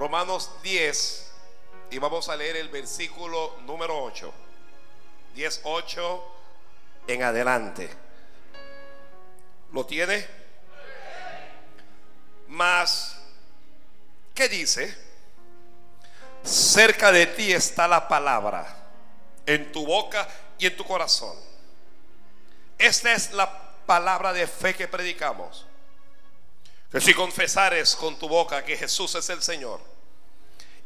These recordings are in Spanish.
Romanos 10 y vamos a leer el versículo número 8. 10, 8 en adelante. ¿Lo tiene? Más, ¿qué dice? Cerca de ti está la palabra, en tu boca y en tu corazón. Esta es la palabra de fe que predicamos. Que si confesares con tu boca que Jesús es el Señor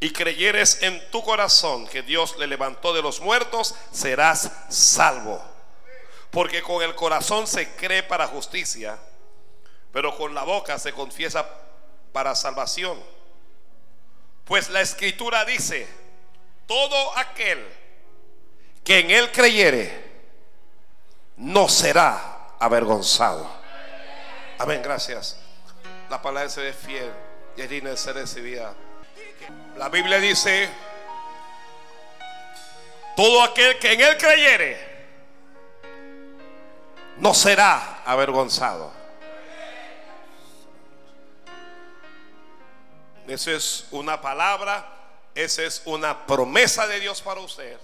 y creyeres en tu corazón que Dios le levantó de los muertos, serás salvo. Porque con el corazón se cree para justicia, pero con la boca se confiesa para salvación. Pues la escritura dice, todo aquel que en él creyere, no será avergonzado. Amén, gracias. La palabra se ve fiel y es digna de ser recibida. La Biblia dice, todo aquel que en él creyere, no será avergonzado. Esa es una palabra, esa es una promesa de Dios para usted.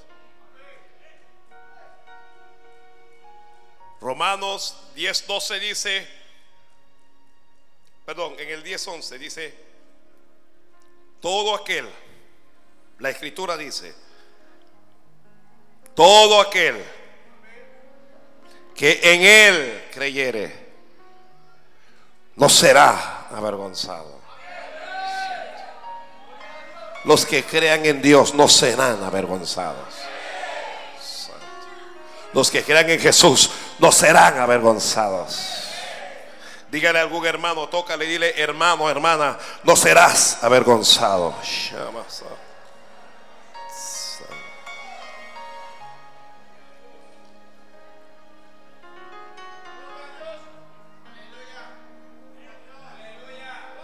Romanos 10, 12 dice, perdón, en el 10, 11 dice, todo aquel, la escritura dice, todo aquel que en él creyere, no será avergonzado. Los que crean en Dios no serán avergonzados. Los que crean en Jesús no serán avergonzados. Dígale a algún hermano, tócale dile, hermano, hermana, no serás avergonzado.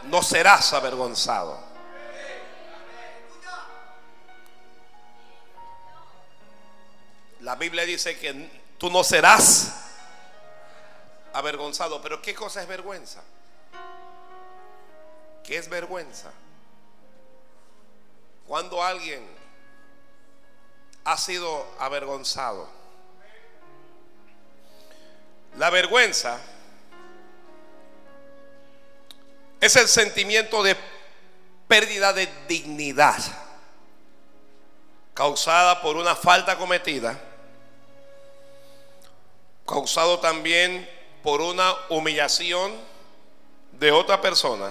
No serás avergonzado. La Biblia dice que tú no serás avergonzado. Pero ¿qué cosa es vergüenza? ¿Qué es vergüenza? Cuando alguien ha sido avergonzado. La vergüenza es el sentimiento de pérdida de dignidad causada por una falta cometida, causado también por una humillación de otra persona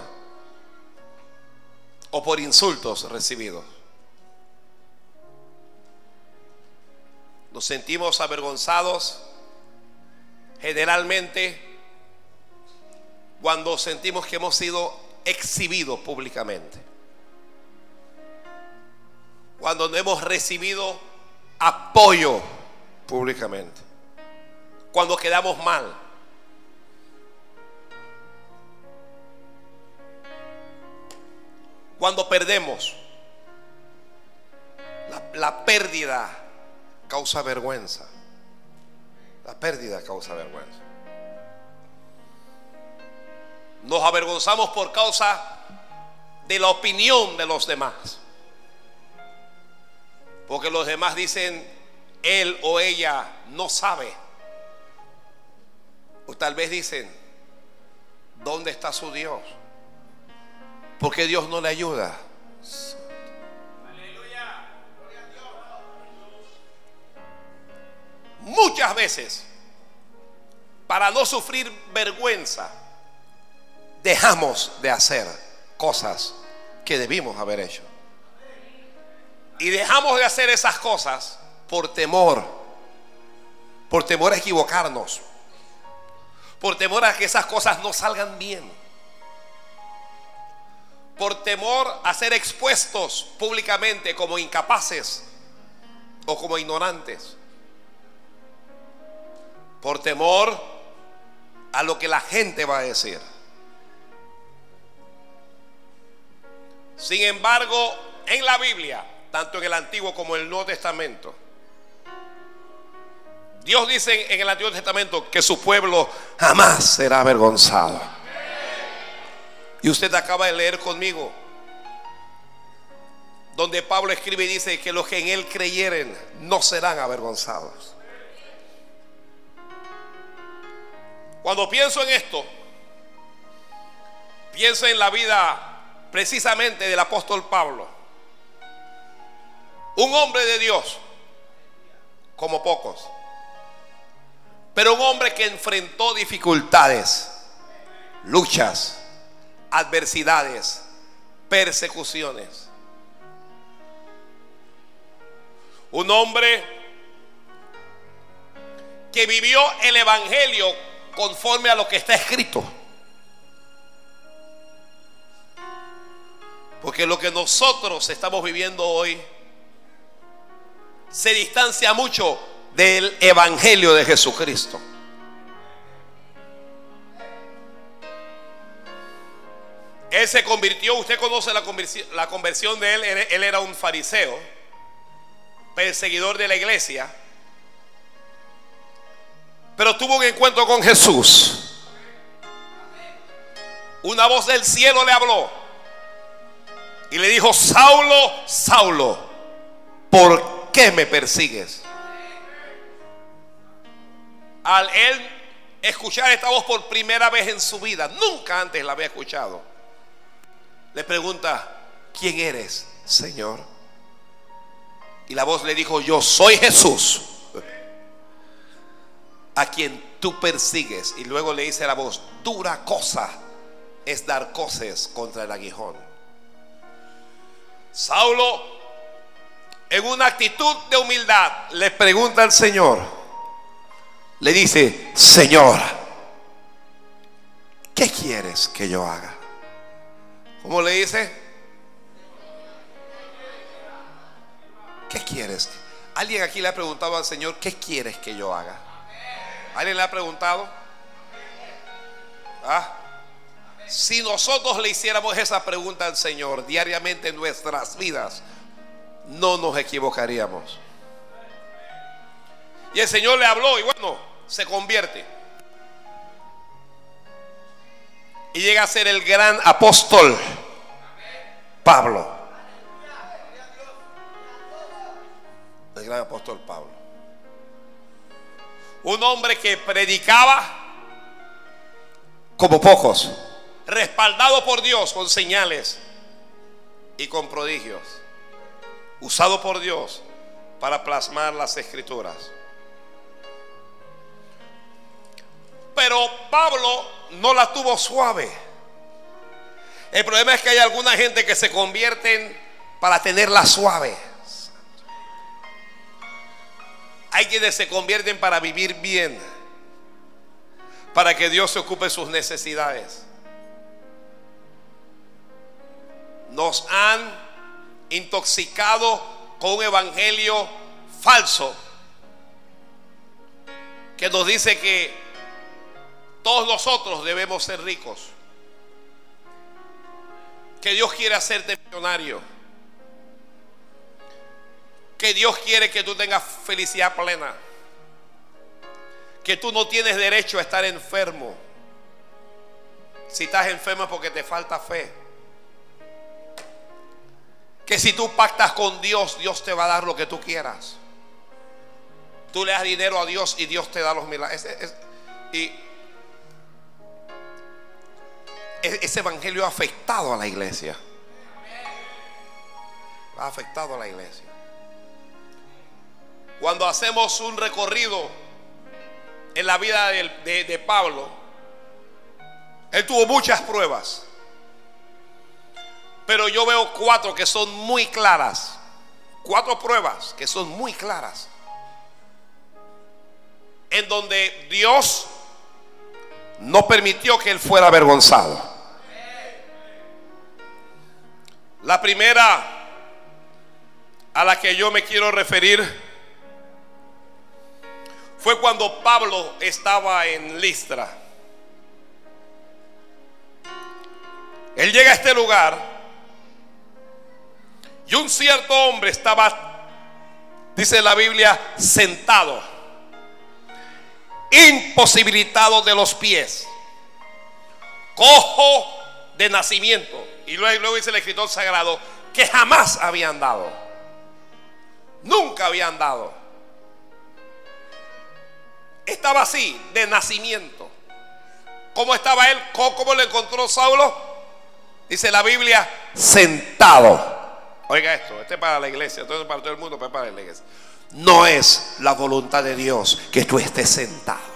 o por insultos recibidos. Nos sentimos avergonzados generalmente cuando sentimos que hemos sido exhibidos públicamente cuando no hemos recibido apoyo públicamente, cuando quedamos mal. Cuando perdemos, la, pérdida causa vergüenza. La pérdida causa vergüenza. Nos avergonzamos por causa de la opinión de los demás. Porque los demás dicen, él o ella no sabe. O tal vez dicen, ¿dónde está su Dios? Porque Dios no le ayuda. Muchas veces, para no sufrir vergüenza, dejamos de hacer cosas que debimos haber hecho. Y dejamos de hacer esas cosas por temor. Por temor a equivocarnos. Por temor a que esas cosas no salgan bien. Por temor a ser expuestos públicamente como incapaces o como ignorantes. Por temor a lo que la gente va a decir. Sin embargo, en la Biblia tanto en el Antiguo como en el Nuevo Testamento. Dios dice en el Antiguo Testamento que su pueblo jamás será avergonzado. Y usted acaba de leer conmigo donde Pablo escribe y dice que los que en él creyeren no serán avergonzados. Cuando pienso en esto, pienso en la vida precisamente del apóstol Pablo. Un hombre de Dios, como pocos, pero un hombre que enfrentó dificultades, luchas, adversidades, persecuciones. Un hombre que vivió el Evangelio conforme a lo que está escrito. Porque lo que nosotros estamos viviendo hoy se distancia mucho del Evangelio de Jesucristo. Él se convirtió, usted conoce la conversión, la conversión de él, él era un fariseo, perseguidor de la iglesia, pero tuvo un encuentro con Jesús. Una voz del cielo le habló y le dijo, Saulo, Saulo, ¿por qué me persigues? Al él escuchar esta voz por primera vez en su vida, nunca antes la había escuchado, le pregunta, ¿quién eres, Señor? Y la voz le dijo, yo soy Jesús, a quien tú persigues. Y luego le dice la voz, dura cosa es dar coces contra el aguijón. Saulo, en una actitud de humildad, le pregunta al Señor, le dice, Señor, ¿qué quieres que yo haga? ¿Cómo le dice? ¿Qué quieres? ¿Alguien aquí le ha preguntado al Señor, ¿qué quieres que yo haga? ¿Alguien le ha preguntado? ¿Ah? Si nosotros le hiciéramos esa pregunta al Señor diariamente en nuestras vidas, no nos equivocaríamos. Y el Señor le habló y bueno, se convierte. Y llega a ser el gran apóstol Pablo. El gran apóstol Pablo. Un hombre que predicaba como pocos, respaldado por Dios con señales y con prodigios, usado por Dios para plasmar las escrituras. Pero Pablo no la tuvo suave. El problema es que hay alguna gente que se convierten para tenerla suave. Hay quienes se convierten para vivir bien, para que Dios se ocupe de sus necesidades. Nos han intoxicado con un evangelio falso que nos dice que todos nosotros debemos ser ricos. Que Dios quiere hacerte millonario. Que Dios quiere que tú tengas felicidad plena. Que tú no tienes derecho a estar enfermo. Si estás enfermo es porque te falta fe. Que si tú pactas con Dios, Dios te va a dar lo que tú quieras. Tú le das dinero a Dios y Dios te da los milagros. y ese evangelio ha afectado a la iglesia. Ha afectado a la iglesia. Cuando hacemos un recorrido en la vida de, de, Pablo, él tuvo muchas pruebas. Pero yo veo cuatro que son muy claras. Cuatro pruebas que son muy claras. En donde Dios no permitió que él fuera avergonzado. La primera a la que yo me quiero referir fue cuando Pablo estaba en Listra. Él llega a este lugar y un cierto hombre estaba, dice la Biblia, sentado, imposibilitado de los pies, cojo de nacimiento Y luego, dice el escritor sagrado que jamás habían dado. Nunca habían dado. Estaba así, de nacimiento. ¿Cómo estaba él? ¿Cómo, lo encontró Saulo? Dice la Biblia, sentado. Oiga esto, este es para la iglesia, esto es para todo el mundo, pero para la iglesia. No es la voluntad de Dios que tú estés sentado.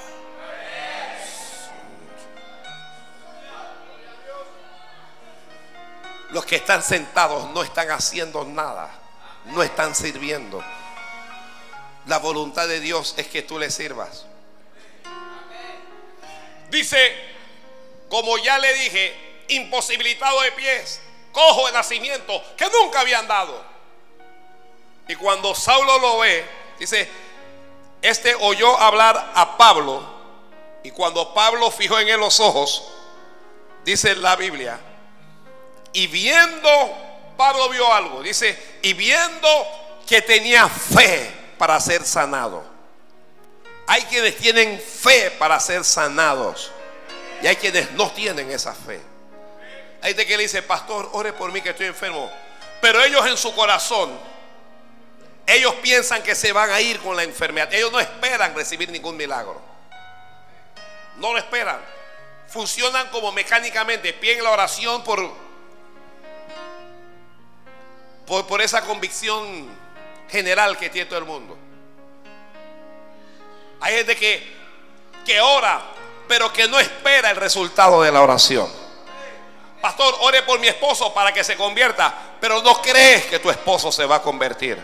Los que están sentados no están haciendo nada, no están sirviendo. La voluntad de Dios es que tú le sirvas. Dice, como ya le dije, imposibilitado de pies, cojo de nacimiento, que nunca habían dado. Y cuando Saulo lo ve, dice, este oyó hablar a Pablo, y cuando Pablo fijó en él los ojos, dice la Biblia, y viendo, Pablo vio algo, dice, y viendo que tenía fe para ser sanado. Hay quienes tienen fe para ser sanados. Y hay quienes no tienen esa fe. Hay de que le dice, pastor, ore por mí que estoy enfermo. Pero ellos en su corazón, ellos piensan que se van a ir con la enfermedad. Ellos no esperan recibir ningún milagro. No lo esperan. Funcionan como mecánicamente. Piden la oración por por, esa convicción general que tiene todo el mundo. Hay gente que, que ora, pero que no espera el resultado de la oración. Pastor, ore por mi esposo para que se convierta, pero no crees que tu esposo se va a convertir.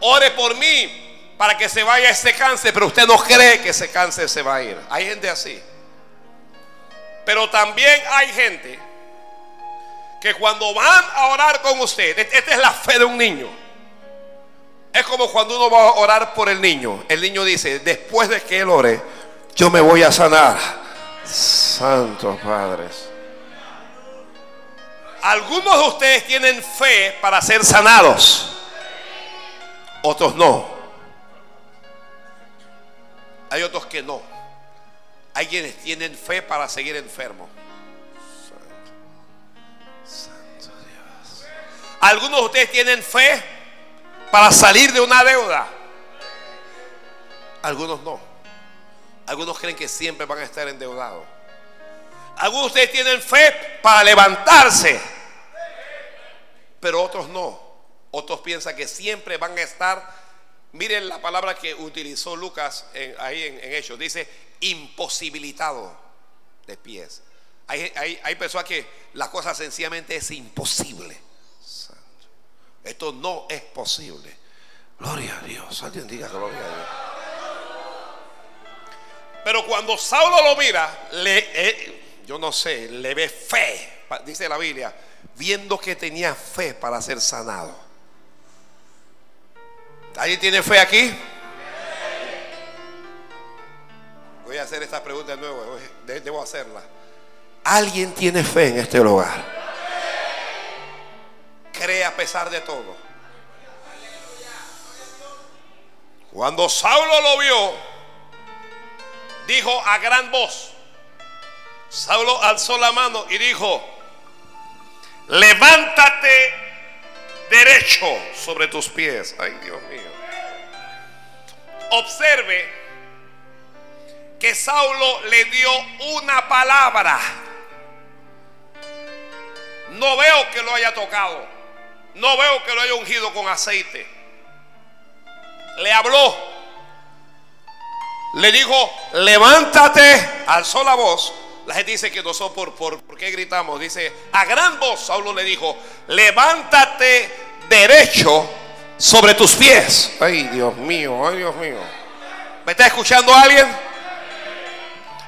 Ore por mí para que se vaya ese cáncer, pero usted no cree que ese cáncer se va a ir. Hay gente así. Pero también hay gente que cuando van a orar con usted, esta es la fe de un niño. Es como cuando uno va a orar por el niño. El niño dice, después de que él ore, yo me voy a sanar. Santos padres. Algunos de ustedes tienen fe para ser sanados. Otros no. Hay otros que no. Hay quienes tienen fe para seguir enfermos. Algunos de ustedes tienen fe para salir de una deuda. Algunos no. Algunos creen que siempre van a estar endeudados. Algunos de ustedes tienen fe para levantarse. Pero otros no. Otros piensan que siempre van a estar. Miren la palabra que utilizó Lucas ahí en, Hechos. Dice imposibilitado de pies. Hay, hay personas que la cosa sencillamente es imposible. Esto no es posible. Gloria a Dios. Alguien diga gloria a Dios. Pero cuando Saulo lo mira, eh, yo no sé, le ve fe, dice la Biblia, viendo que tenía fe para ser sanado. ¿Alguien tiene fe aquí? Voy a hacer esta pregunta de nuevo, debo hacerla. ¿Alguien tiene fe en este lugar? Cree a pesar de todo. Cuando Saulo lo vio, dijo a gran voz, Saulo alzó la mano y dijo, levántate derecho sobre tus pies. Ay, Dios mío. Observe que Saulo le dio una palabra. No veo que lo haya tocado. No veo que lo haya ungido con aceite. Le habló. Le dijo, levántate. Alzó la voz. La gente dice que no son por, por, ¿por qué gritamos? Dice, a gran voz Saulo le dijo, levántate derecho sobre tus pies. Ay, Dios mío, ay, Dios mío. ¿Me está escuchando alguien?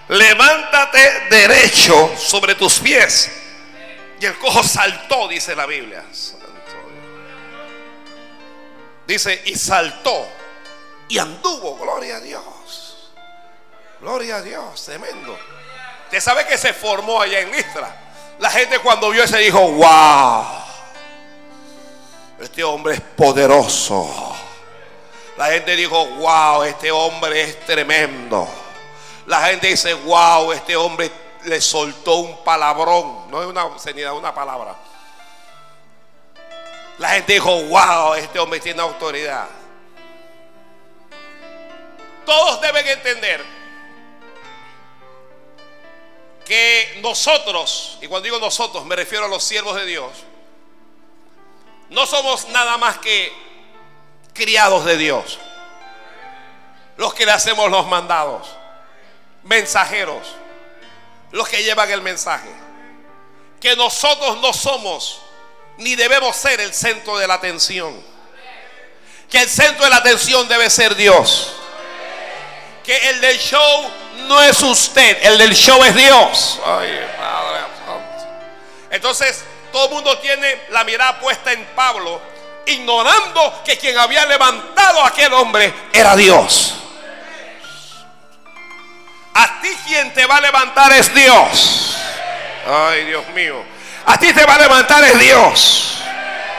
Levántate derecho sobre tus pies. Y el cojo saltó, dice la Biblia. Dice, y saltó y anduvo, gloria a Dios. Gloria a Dios, tremendo. Usted sabe que se formó allá en Listra. La gente cuando vio ese dijo, wow, este hombre es poderoso. La gente dijo, wow, este hombre es tremendo. La gente dice, wow, este hombre le soltó un palabrón, no es una obscenidad, una palabra. La gente dijo, wow, este hombre tiene autoridad. Todos deben entender que nosotros, y cuando digo nosotros me refiero a los siervos de Dios, no somos nada más que criados de Dios. Los que le hacemos los mandados, mensajeros, los que llevan el mensaje. Que nosotros no somos ni debemos ser el centro de la atención. Que el centro de la atención debe ser Dios. Que el del show no es usted, el del show es Dios. Entonces, todo el mundo tiene la mirada puesta en Pablo, ignorando que quien había levantado a aquel hombre era Dios. A ti quien te va a levantar es Dios. Ay, Dios mío. A ti te va a levantar es Dios.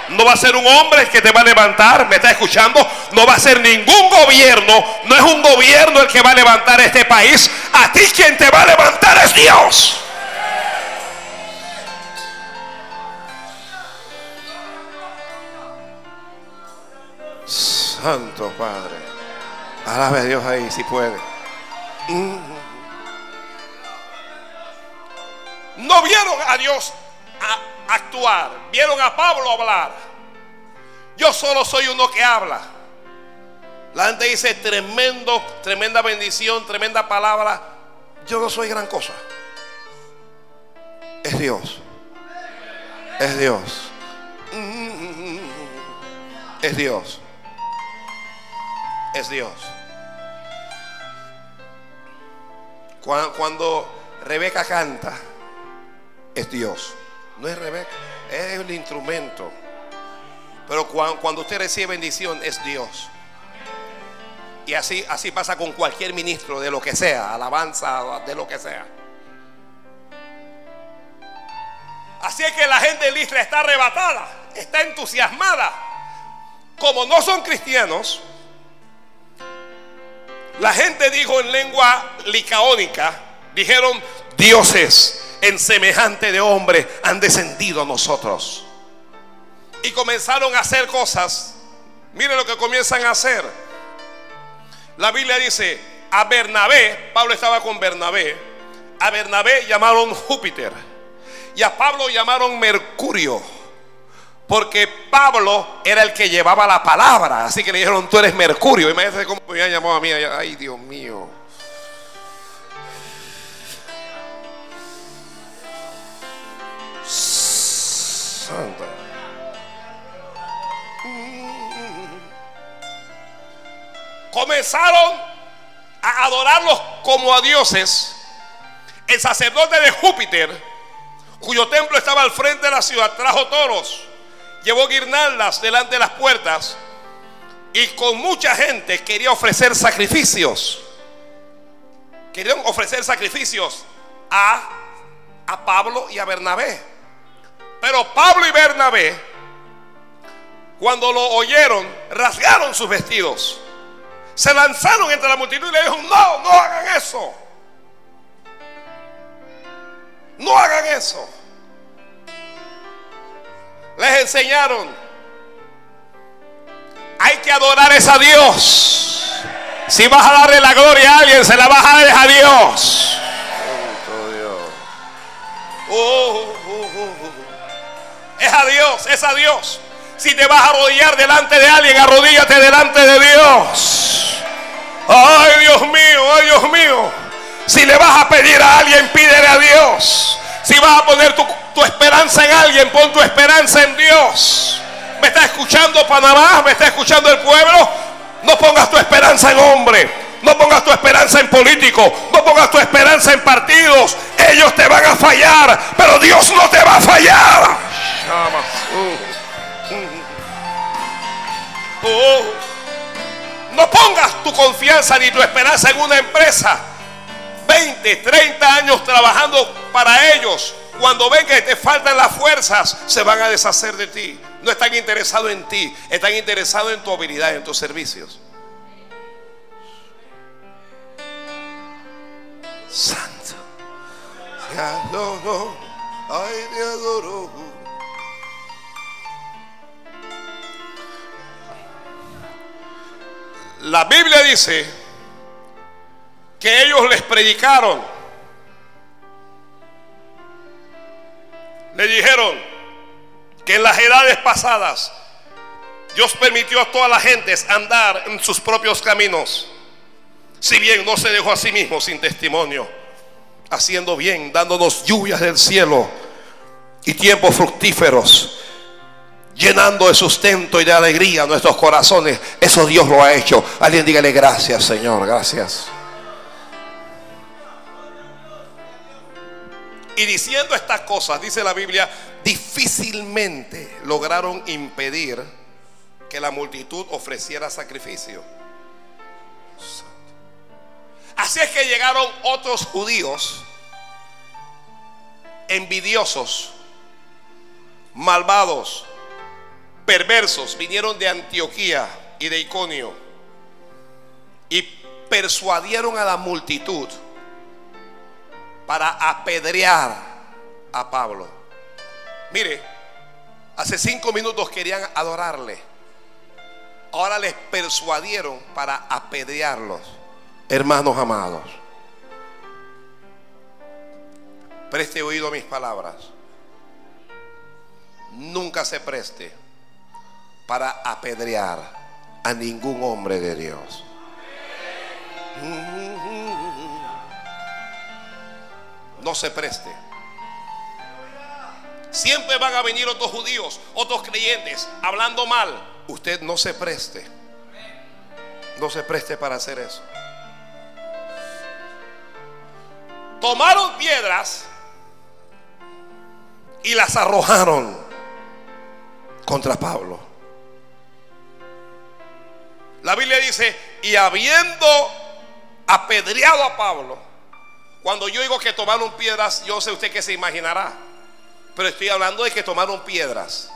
No va a ser un hombre que te va a levantar, me está escuchando. No va a ser ningún gobierno. No es un gobierno el que va a levantar este país. A ti quien te va a levantar es Dios. Santo Padre. Alabe a Dios ahí si puede. Mm. No vieron a Dios a actuar. Vieron a Pablo hablar. Yo solo soy uno que habla. La gente dice tremendo, tremenda bendición, tremenda palabra. Yo no soy gran cosa. Es Dios. Es Dios. Es Dios. Es Dios. Cuando Rebeca canta, es Dios. No es Rebeca, es el instrumento. Pero cuando, usted recibe bendición es Dios. Y así, así pasa con cualquier ministro de lo que sea, alabanza de lo que sea. Así es que la gente de Listra está arrebatada, está entusiasmada. Como no son cristianos, la gente dijo en lengua licaónica, dijeron dioses en semejante de hombre han descendido a nosotros. Y comenzaron a hacer cosas. Mire lo que comienzan a hacer. La Biblia dice, a Bernabé, Pablo estaba con Bernabé, a Bernabé llamaron Júpiter y a Pablo llamaron Mercurio. Porque Pablo era el que llevaba la palabra. Así que le dijeron, tú eres Mercurio. Imagínate cómo me habían llamado a mí. Ay, Dios mío. Comenzaron a adorarlos como a dioses. El sacerdote de Júpiter, cuyo templo estaba al frente de la ciudad, trajo toros, llevó guirnaldas delante de las puertas y con mucha gente quería ofrecer sacrificios. Querían ofrecer sacrificios a, a Pablo y a Bernabé. Pero Pablo y Bernabé, cuando lo oyeron, rasgaron sus vestidos. Se lanzaron entre la multitud y le dijeron, no, no hagan eso. No hagan eso. Les enseñaron, hay que adorar a Dios. Si vas a darle la gloria a alguien, se la vas a dar a Dios. Oh, oh, oh, es a Dios, es a Dios. Si te vas a arrodillar delante de alguien, arrodíllate delante de Dios. Ay, Dios mío, ay, Dios mío. Si le vas a pedir a alguien, pídele a Dios. Si vas a poner tu, tu esperanza en alguien, pon tu esperanza en Dios. ¿Me está escuchando Panamá? ¿Me está escuchando el pueblo? No pongas tu esperanza en hombre. No pongas tu esperanza en políticos. No pongas tu esperanza en partidos. Ellos te van a fallar. Pero Dios no te va a fallar. Oh. No pongas tu confianza ni tu esperanza en una empresa. 20, 30 años trabajando para ellos. Cuando ven que te faltan las fuerzas, se van a deshacer de ti. No están interesados en ti, están interesados en tu habilidad, en tus servicios. Santo. Te adoro, ay, te adoro. La Biblia dice que ellos les predicaron. Le dijeron que en las edades pasadas Dios permitió a todas las gentes andar en sus propios caminos. Si bien no se dejó a sí mismo sin testimonio, haciendo bien, dándonos lluvias del cielo y tiempos fructíferos, llenando de sustento y de alegría nuestros corazones. Eso Dios lo ha hecho. Alguien dígale gracias, Señor, gracias. Y diciendo estas cosas, dice la Biblia, difícilmente lograron impedir que la multitud ofreciera sacrificio. Así es que llegaron otros judíos envidiosos, malvados, perversos, vinieron de Antioquía y de Iconio y persuadieron a la multitud para apedrear a Pablo. Mire, hace cinco minutos querían adorarle. Ahora les persuadieron para apedrearlos, hermanos amados. Preste oído a mis palabras. Nunca se preste para apedrear a ningún hombre de Dios. No se preste. Siempre van a venir otros judíos, otros creyentes, hablando mal. Usted no se preste. No se preste para hacer eso. Tomaron piedras y las arrojaron contra Pablo. La Biblia dice, y habiendo apedreado a Pablo, cuando yo digo que tomaron piedras, yo sé usted que se imaginará, pero estoy hablando de que tomaron piedras.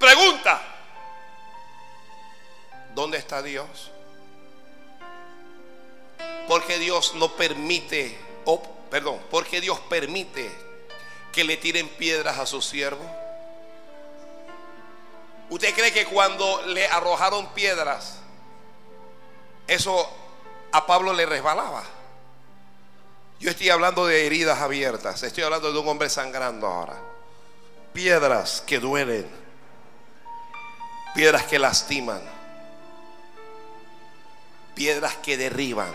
Pregunta, ¿dónde está Dios? Porque Dios no permite, oh, perdón, porque Dios permite que le tiren piedras a su siervo. ¿Usted cree que cuando le arrojaron piedras, eso a Pablo le resbalaba? Yo estoy hablando de heridas abiertas, estoy hablando de un hombre sangrando ahora. Piedras que duelen, piedras que lastiman, piedras que derriban.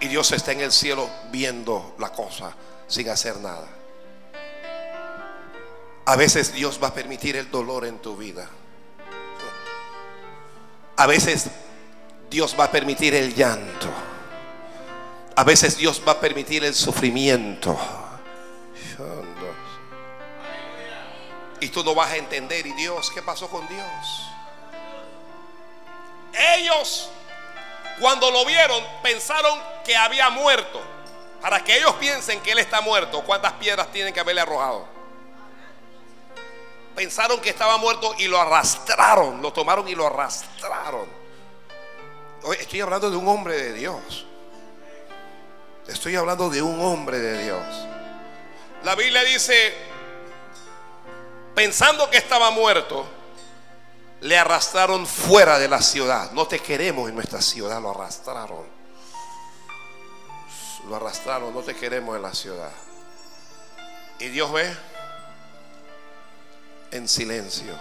Y Dios está en el cielo viendo la cosa sin hacer nada. A veces Dios va a permitir el dolor en tu vida. A veces Dios va a permitir el llanto. A veces Dios va a permitir el sufrimiento. Y tú no vas a entender. ¿Y Dios? ¿Qué pasó con Dios? Ellos, cuando lo vieron, pensaron que había muerto. Para que ellos piensen que Él está muerto, ¿cuántas piedras tienen que haberle arrojado? Pensaron que estaba muerto y lo arrastraron. Lo tomaron y lo arrastraron. Estoy hablando de un hombre de Dios. Estoy hablando de un hombre de Dios. La Biblia dice, pensando que estaba muerto, le arrastraron fuera de la ciudad. No te queremos en nuestra ciudad, lo arrastraron. Lo arrastraron, no te queremos en la ciudad. Y Dios ve en silencio.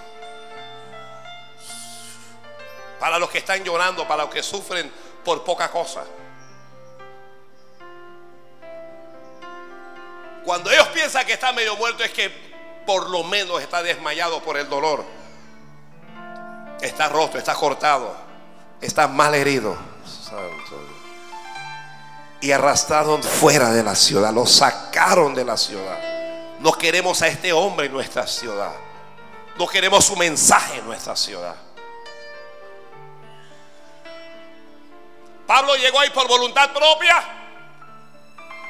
Para los que están llorando, para los que sufren por poca cosa. Cuando ellos piensan que está medio muerto es que por lo menos está desmayado por el dolor. Está roto, está cortado, está mal herido. Y arrastraron fuera de la ciudad, lo sacaron de la ciudad. No queremos a este hombre en nuestra ciudad. Queremos su mensaje en nuestra ciudad. Pablo llegó ahí por voluntad propia.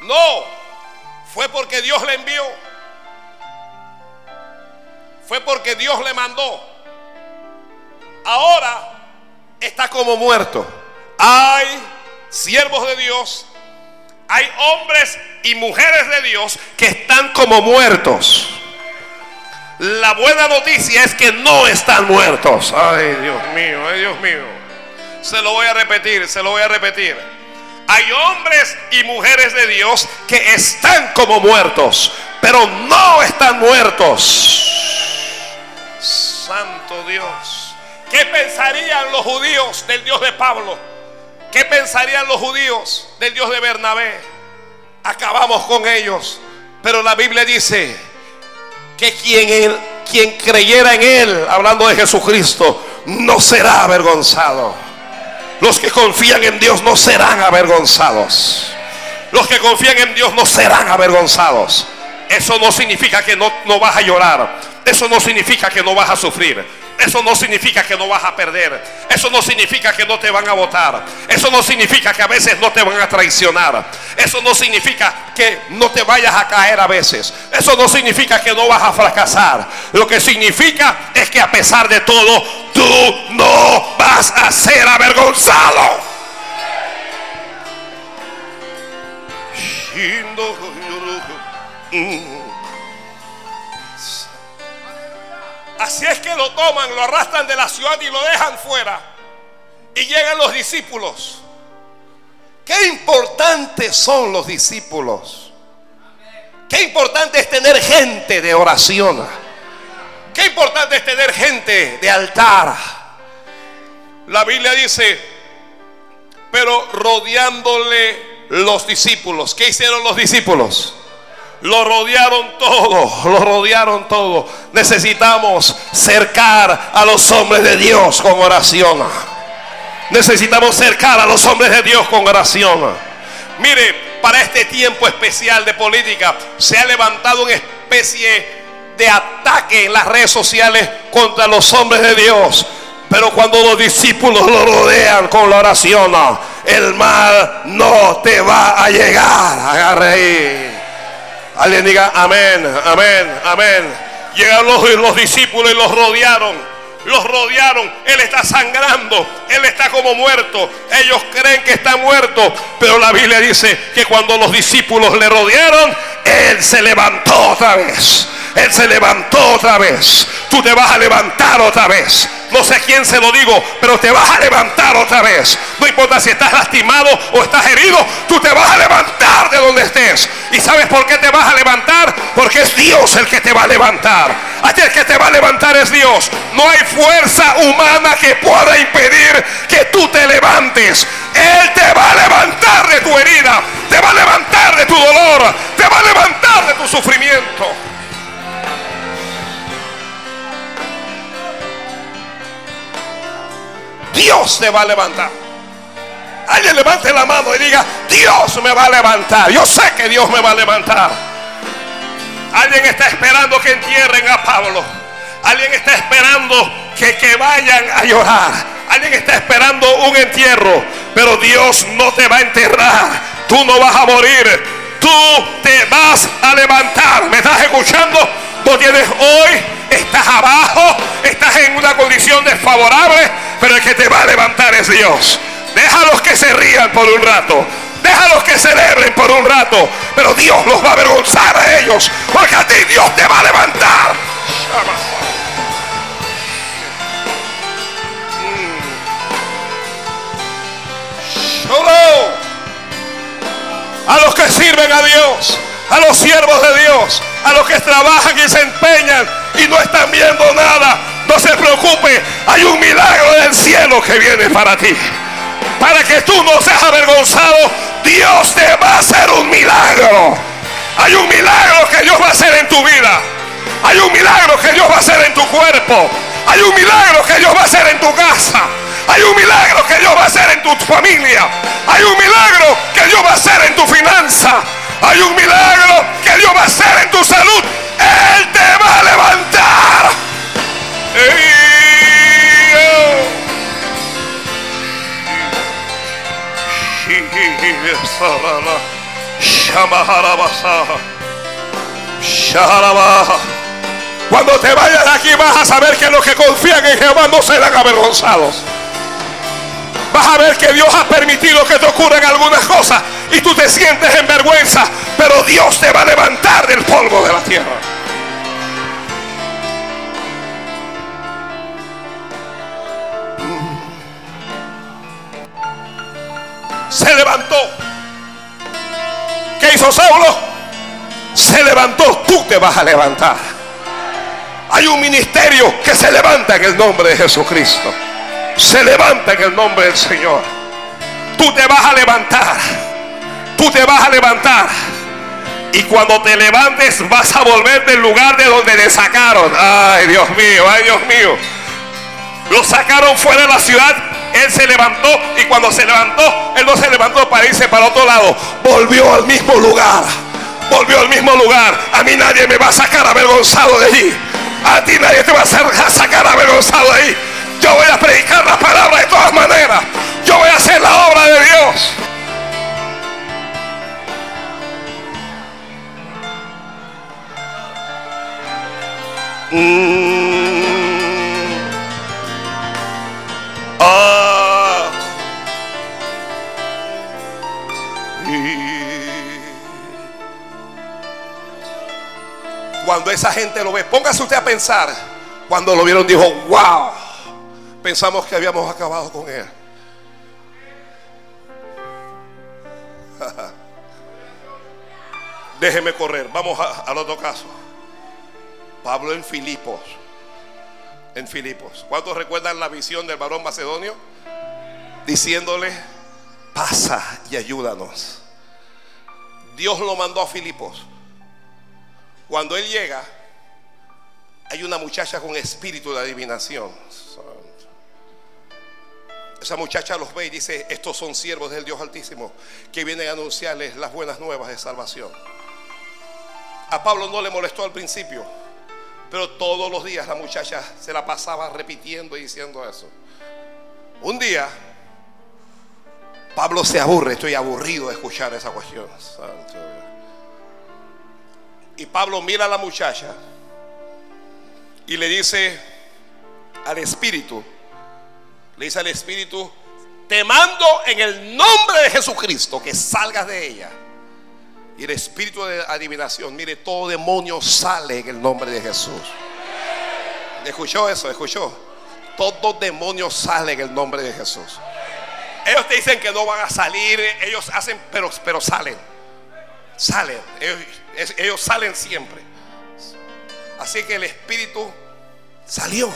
No, fue porque Dios le envió. Fue porque Dios le mandó. Ahora está como muerto. Ay, siervos de Dios, hay hombres y mujeres de Dios que están como muertos. La buena noticia es que no están muertos. Ay, Dios mío, ay, Dios mío. Se lo voy a repetir, se lo voy a repetir. Hay hombres y mujeres de Dios que están como muertos, pero no están muertos. Santo Dios. ¿Qué pensarían los judíos del Dios de Pablo? ¿Qué pensarían los judíos del Dios de Bernabé? Acabamos con ellos. Pero la Biblia dice que quien, quien creyera en Él, hablando de Jesucristo, no será avergonzado. Los que confían en Dios no serán avergonzados. Los que confían en Dios no serán avergonzados. Eso no significa que no, no vas a llorar. Eso no significa que no vas a sufrir. Eso no significa que no vas a perder. Eso no significa que no te van a votar. Eso no significa que a veces no te van a traicionar. Eso no significa que no te vayas a caer a veces. Eso no significa que no vas a fracasar. Lo que significa es que a pesar de todo, tú no vas a ser avergonzado. Así es que lo toman, lo arrastran de la ciudad y lo dejan fuera. Y llegan los discípulos. Qué importantes son los discípulos. Qué importante es tener gente de oración. Qué importante es tener gente de altar. La Biblia dice, pero rodeándole los discípulos. ¿Qué hicieron los discípulos? Lo rodearon todo, lo rodearon todo. Necesitamos cercar a los hombres de Dios con oración. Necesitamos cercar a los hombres de Dios con oración. Mire, para este tiempo especial de política se ha levantado una especie de ataque en las redes sociales contra los hombres de Dios. Pero cuando los discípulos lo rodean con la oración, el mal no te va a llegar. Agarre ahí. Alguien diga amén, amén, amén. Llegaron los, los discípulos y los rodearon. Los rodearon. Él está sangrando. Él está como muerto. Ellos creen que está muerto. Pero la Biblia dice que cuando los discípulos le rodearon, Él se levantó otra vez. Él se levantó otra vez. Tú te vas a levantar otra vez. No sé quién se lo digo, pero te vas a levantar otra vez. No importa si estás lastimado o estás herido, tú te vas a levantar de donde estés. ¿Y sabes por qué te vas a levantar? Porque es Dios el que te va a levantar. Aquí el que te va a levantar es Dios. No hay fuerza humana que pueda impedir que tú te levantes. Él te va a levantar de tu herida, te va a levantar de tu dolor, te va a levantar de tu sufrimiento. Dios te va a levantar. Alguien levante la mano y diga, Dios me va a levantar. Yo sé que Dios me va a levantar. Alguien está esperando que entierren a Pablo. Alguien está esperando que, que vayan a llorar. Alguien está esperando un entierro. Pero Dios no te va a enterrar. Tú no vas a morir. Tú te vas a levantar. ¿Me estás escuchando? Tú tienes hoy, estás abajo, estás en una condición desfavorable, pero el que te va a levantar es Dios. Déjalos que se rían por un rato. Déjalos que celebren por un rato. Pero Dios los va a avergonzar a ellos. Porque a ti Dios te va a levantar. A los que sirven a Dios, a los siervos de Dios, a los que trabajan y se empeñan y no están viendo nada. No se preocupe, hay un milagro del cielo que viene para ti. Para que tú no seas avergonzado, Dios te va a hacer un milagro. Hay un milagro que Dios va a hacer en tu vida. Hay un milagro que Dios va a hacer en tu cuerpo. Hay un milagro que Dios va a hacer en tu casa. Hay un milagro que Dios va a hacer en tu familia. Hay un milagro que Dios va a hacer en tu finanza. Hay un milagro que Dios va a hacer en tu salud. Él te va a levantar. Cuando te vayas de aquí vas a saber que los que confían en Jehová no serán avergonzados. vas a ver que Dios ha permitido que te ocurran algunas cosas y tú te sientes en vergüenza, pero Dios te va a levantar del polvo de la tierra. Se levantó. ¿Qué hizo Saulo? Se levantó. Tú te vas a levantar. Hay un ministerio que se levanta en el nombre de Jesucristo. Se levanta en el nombre del Señor. Tú te vas a levantar. Tú te vas a levantar. Y cuando te levantes vas a volver del lugar de donde te sacaron. Ay, Dios mío, ay, Dios mío. Lo sacaron fuera de la ciudad. Él se levantó y cuando se levantó, él no se levantó para irse para otro lado. Volvió al mismo lugar. Volvió al mismo lugar. A mí nadie me va a sacar avergonzado de allí. A ti nadie te va a sacar avergonzado de ahí. Yo voy a predicar la palabra de todas maneras. Yo voy a hacer la obra de Dios. Mm. Ah. Cuando esa gente lo ve, póngase usted a pensar. Cuando lo vieron, dijo: Wow, pensamos que habíamos acabado con él. Déjeme correr. Vamos al otro caso. Pablo en Filipos. En Filipos. ¿Cuántos recuerdan la visión del varón macedonio? Diciéndole, pasa y ayúdanos. Dios lo mandó a Filipos. Cuando él llega, hay una muchacha con espíritu de adivinación. Esa muchacha los ve y dice, estos son siervos del Dios Altísimo que vienen a anunciarles las buenas nuevas de salvación. A Pablo no le molestó al principio, pero todos los días la muchacha se la pasaba repitiendo y diciendo eso. Un día, Pablo se aburre, estoy aburrido de escuchar esa cuestión. Santo. Y Pablo mira a la muchacha y le dice al espíritu, le dice al espíritu, te mando en el nombre de Jesucristo que salgas de ella. Y el espíritu de adivinación, mire, todo demonio sale en el nombre de Jesús. ¿Escuchó eso? ¿Escuchó? Todo demonio sale en el nombre de Jesús. Ellos te dicen que no van a salir, ellos hacen, pero, pero salen. Salen. Ellos, salen siempre. Así que el espíritu salió.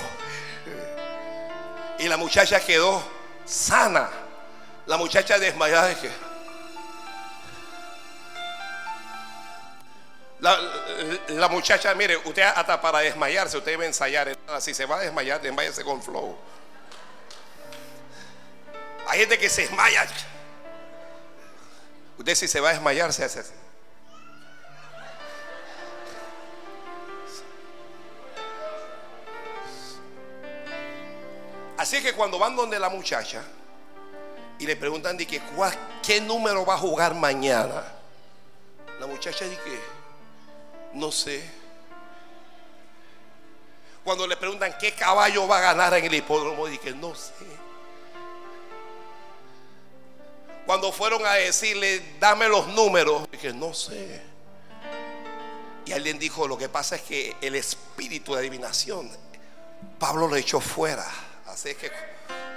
Y la muchacha quedó sana. La muchacha desmayada de La, la muchacha, mire, usted hasta para desmayarse, usted debe ensayar. Si se va a desmayar, desmayase con flow. Hay gente que se desmaya. Usted si se va a desmayar, se hace así. Así que cuando van donde la muchacha y le preguntan de que "¿Cuál- qué número va a jugar mañana, la muchacha dice que no sé. Cuando le preguntan qué caballo va a ganar en el hipódromo, que no sé. Cuando fueron a decirle, dame los números, dije, no sé. Y alguien dijo, lo que pasa es que el espíritu de adivinación, Pablo lo echó fuera. Así es que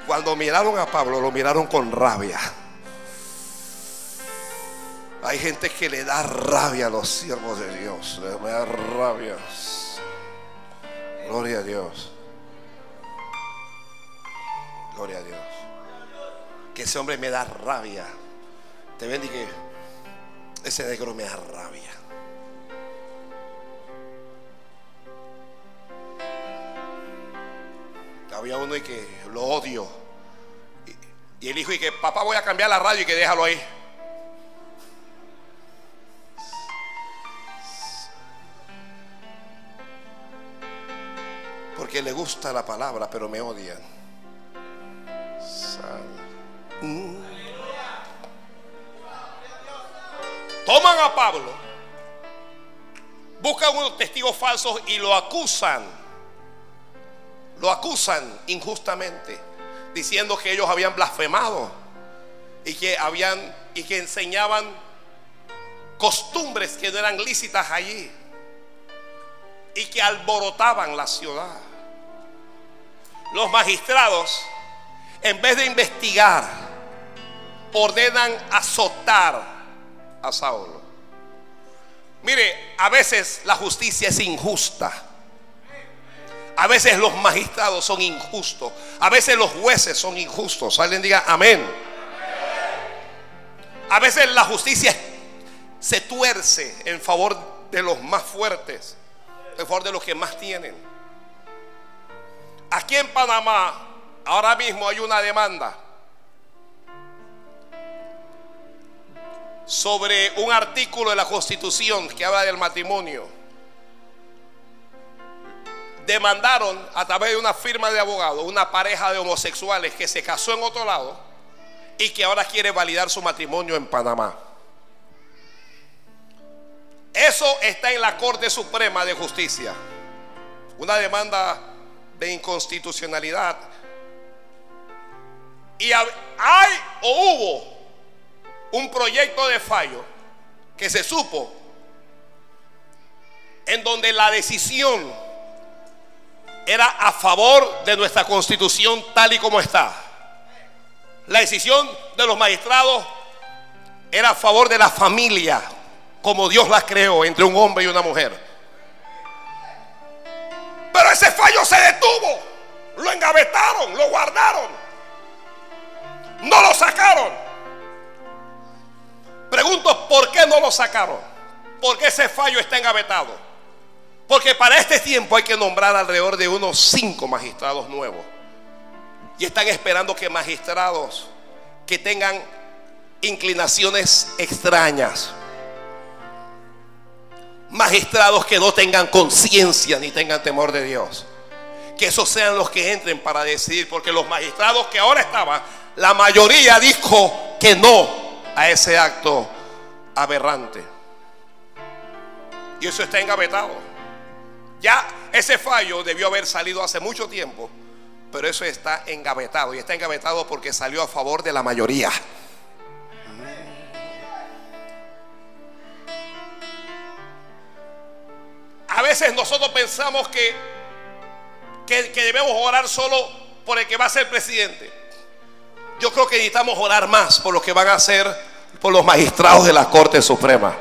cuando miraron a Pablo, lo miraron con rabia. Hay gente que le da rabia a los siervos de Dios. Le da rabia. Gloria a Dios. Gloria a Dios. Que ese hombre me da rabia. Te que ese negro me da rabia. Había uno y que lo odio. Y, y el hijo y que papá voy a cambiar la radio y que déjalo ahí. Porque le gusta la palabra, pero me odian. Mm. Toman a Pablo, buscan unos testigos falsos y lo acusan. Lo acusan injustamente. diciendo que ellos habían blasfemado y que habían y que enseñaban costumbres que no eran lícitas allí y que alborotaban la ciudad. Los magistrados, en vez de investigar, ordenan azotar a Saulo. Mire, a veces la justicia es injusta. A veces los magistrados son injustos. A veces los jueces son injustos. Alguien diga amén. A veces la justicia se tuerce en favor de los más fuertes, en favor de los que más tienen. Aquí en Panamá, ahora mismo hay una demanda sobre un artículo de la Constitución que habla del matrimonio. Demandaron a través de una firma de abogados una pareja de homosexuales que se casó en otro lado y que ahora quiere validar su matrimonio en Panamá. Eso está en la Corte Suprema de Justicia. Una demanda de inconstitucionalidad. Y hay o hubo un proyecto de fallo que se supo en donde la decisión era a favor de nuestra constitución tal y como está. La decisión de los magistrados era a favor de la familia, como Dios la creó entre un hombre y una mujer. Pero ese fallo se detuvo. Lo engavetaron, lo guardaron. No lo sacaron. Pregunto, ¿por qué no lo sacaron? Porque ese fallo está engavetado. Porque para este tiempo hay que nombrar alrededor de unos cinco magistrados nuevos. Y están esperando que magistrados que tengan inclinaciones extrañas. Magistrados que no tengan conciencia ni tengan temor de Dios. Que esos sean los que entren para decidir. Porque los magistrados que ahora estaban, la mayoría dijo que no a ese acto aberrante. Y eso está engavetado. Ya ese fallo debió haber salido hace mucho tiempo. Pero eso está engavetado. Y está engavetado porque salió a favor de la mayoría. A veces nosotros pensamos que, que, debemos orar solo por el que va a ser presidente. Yo creo que necesitamos orar más por lo que van a ser por los magistrados de la Corte Suprema.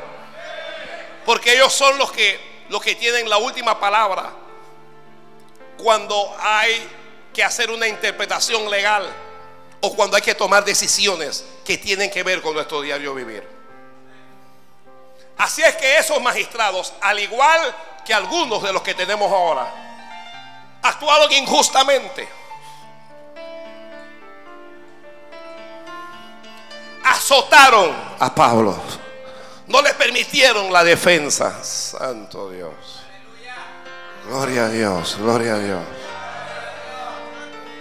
Porque ellos son los que, los que tienen la última palabra cuando hay que hacer una interpretación legal o cuando hay que tomar decisiones que tienen que ver con nuestro diario vivir. Así es que esos magistrados, al igual que algunos de los que tenemos ahora, actuaron injustamente. Azotaron a Pablo. No le permitieron la defensa. Santo Dios. Gloria a Dios, gloria a Dios.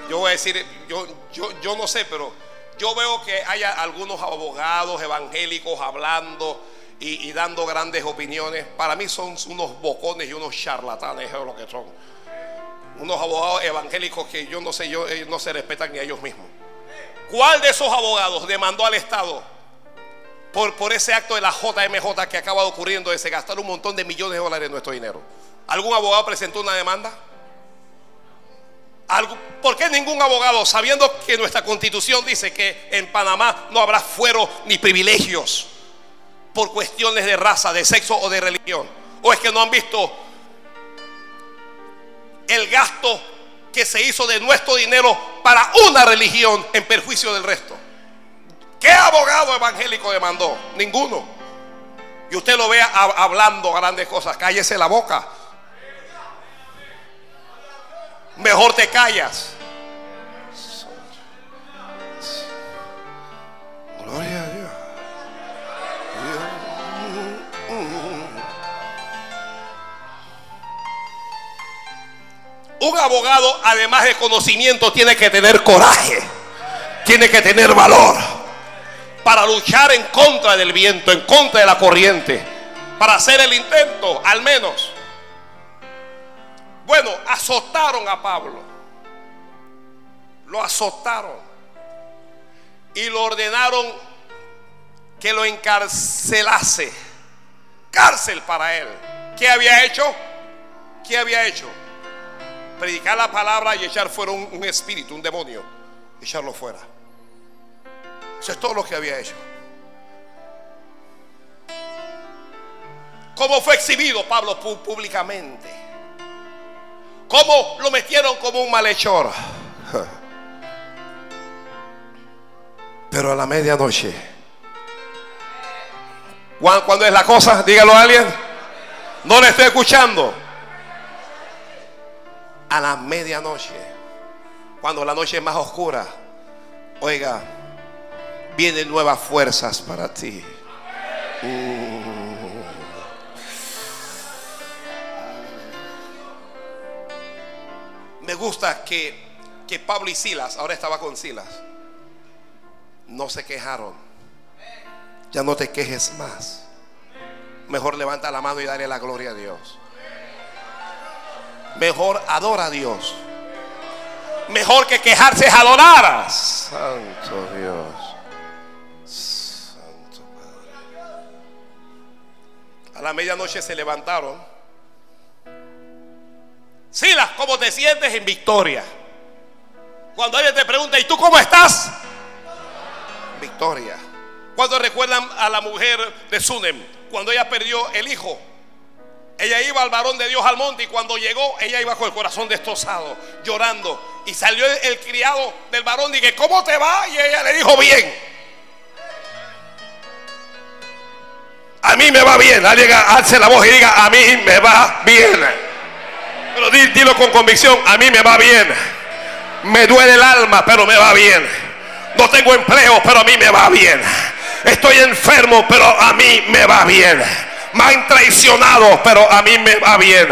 Yo voy a decir, yo, yo, yo no sé, pero yo veo que hay algunos abogados evangélicos hablando y, dando grandes opiniones. Para mí son unos bocones y unos charlatanes, es lo que son. Unos abogados evangélicos que yo no sé, yo, ellos no se respetan ni a ellos mismos. ¿Cuál de esos abogados demandó al Estado por, por ese acto de la JMJ que acaba ocurriendo de se gastar un montón de millones de dólares de nuestro dinero? ¿Algún abogado presentó una demanda? ¿Por qué ningún abogado, sabiendo que nuestra constitución dice que en Panamá no habrá fuero ni privilegios por cuestiones de raza, de sexo o de religión? ¿O es que no han visto el gasto que se hizo de nuestro dinero para una religión en perjuicio del resto? ¿Qué abogado evangélico demandó? Ninguno. Y usted lo vea hablando grandes cosas, cállese la boca mejor te callas. Gloria Un abogado, además de conocimiento, tiene que tener coraje, tiene que tener valor para luchar en contra del viento, en contra de la corriente, para hacer el intento, al menos. Bueno, azotaron a Pablo. lo azotaron y lo ordenaron que lo encarcelase. Cárcel para él. ¿Qué había hecho? ¿Qué había hecho? Predicar la palabra y echar fuera un, espíritu, un demonio. Echarlo fuera. Eso es todo lo que había hecho. ¿Cómo fue exhibido Pablo públicamente? ¿Cómo lo metieron como un malhechor? Pero a la medianoche. ¿Cuán- ¿Cuándo es la cosa? Dígalo a alguien. No le estoy escuchando. A la medianoche. Cuando la noche es más oscura. Oiga, vienen nuevas fuerzas para ti. Me gusta que, que Pablo y Silas, ahora estaba con Silas, no se quejaron. Ya no te quejes más. Mejor levanta la mano y dale la gloria a Dios. Mejor adora a Dios. Mejor que quejarse es adorar. Santo Dios. Santo Padre. A la medianoche se levantaron. Silas, ¿cómo te sientes en victoria? Cuando alguien te pregunta, ¿y tú cómo estás? Victoria. Cuando recuerdan a la mujer de Sunem, cuando ella perdió el hijo, ella iba al varón de Dios al monte y cuando llegó, ella iba con el corazón destrozado, llorando. Y salió el, criado del varón y dije, ¿cómo te va? Y ella le dijo, bien. A mí me va bien. Alguien alce la voz y diga, a mí me va bien. Pero di- dilo con convicción, a mí me va bien. Me duele el alma, pero me va bien. No tengo empleo, pero a mí me va bien. Estoy enfermo, pero a mí me va bien. Me han traicionado, pero a mí me va bien.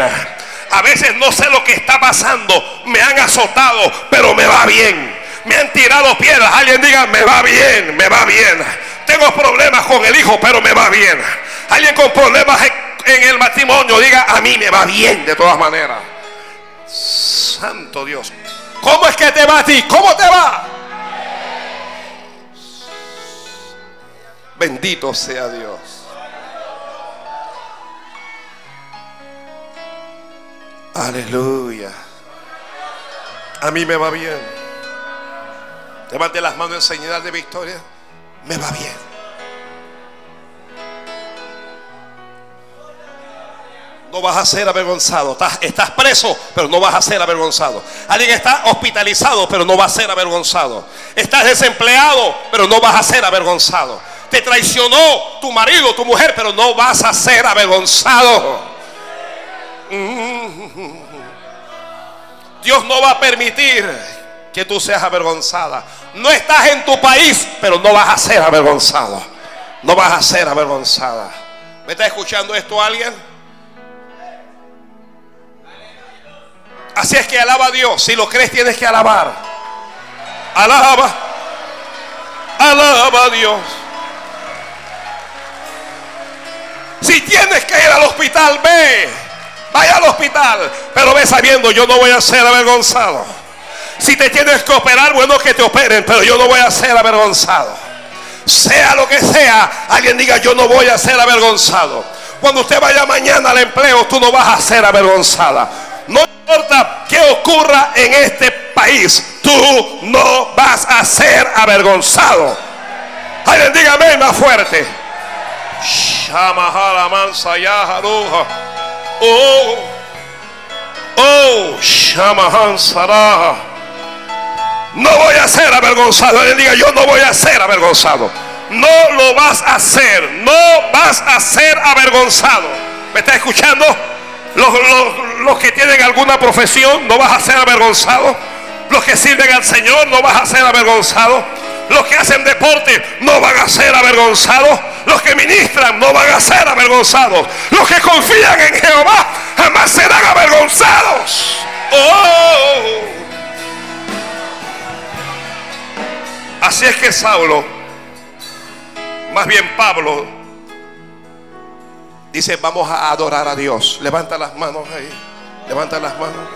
A veces no sé lo que está pasando. Me han azotado, pero me va bien. Me han tirado piedras. Alguien diga, me va bien, me va bien. Tengo problemas con el hijo, pero me va bien. Alguien con problemas en, el matrimonio, diga, a mí me va bien de todas maneras. Santo Dios. ¿Cómo es que te va a ti? ¿Cómo te va? Bendito sea Dios. Aleluya. A mí me va bien. Levante las manos en señal de victoria. Me va bien. No vas a ser avergonzado. Estás, estás preso, pero no vas a ser avergonzado. Alguien está hospitalizado, pero no va a ser avergonzado. Estás desempleado, pero no vas a ser avergonzado. Te traicionó tu marido, tu mujer, pero no vas a ser avergonzado. Dios no va a permitir que tú seas avergonzada. No estás en tu país, pero no vas a ser avergonzado. No vas a ser avergonzada. ¿Me está escuchando esto alguien? Así es que alaba a Dios. Si lo crees, tienes que alabar. Alaba. Alaba a Dios. Si tienes que ir al hospital, ve. Vaya al hospital. Pero ve sabiendo, yo no voy a ser avergonzado. Si te tienes que operar, bueno que te operen, pero yo no voy a ser avergonzado. Sea lo que sea, alguien diga, yo no voy a ser avergonzado. Cuando usted vaya mañana al empleo, tú no vas a ser avergonzada. No importa qué ocurra en este país, tú no vas a ser avergonzado. Alguien dígame más fuerte. Oh, oh, Shamahan Saraha. No voy a ser avergonzado. Diga, yo no voy a ser avergonzado. No lo vas a hacer. No vas a ser avergonzado. ¿Me está escuchando? Los, los- los que tienen alguna profesión, no vas a ser avergonzado. Los que sirven al Señor, no vas a ser avergonzado. Los que hacen deporte, no van a ser avergonzados. Los que ministran, no van a ser avergonzados. Los que confían en Jehová, jamás serán avergonzados. Oh. Así es que Saulo, más bien Pablo, dice, vamos a adorar a Dios. Levanta las manos ahí. Levanta las manos.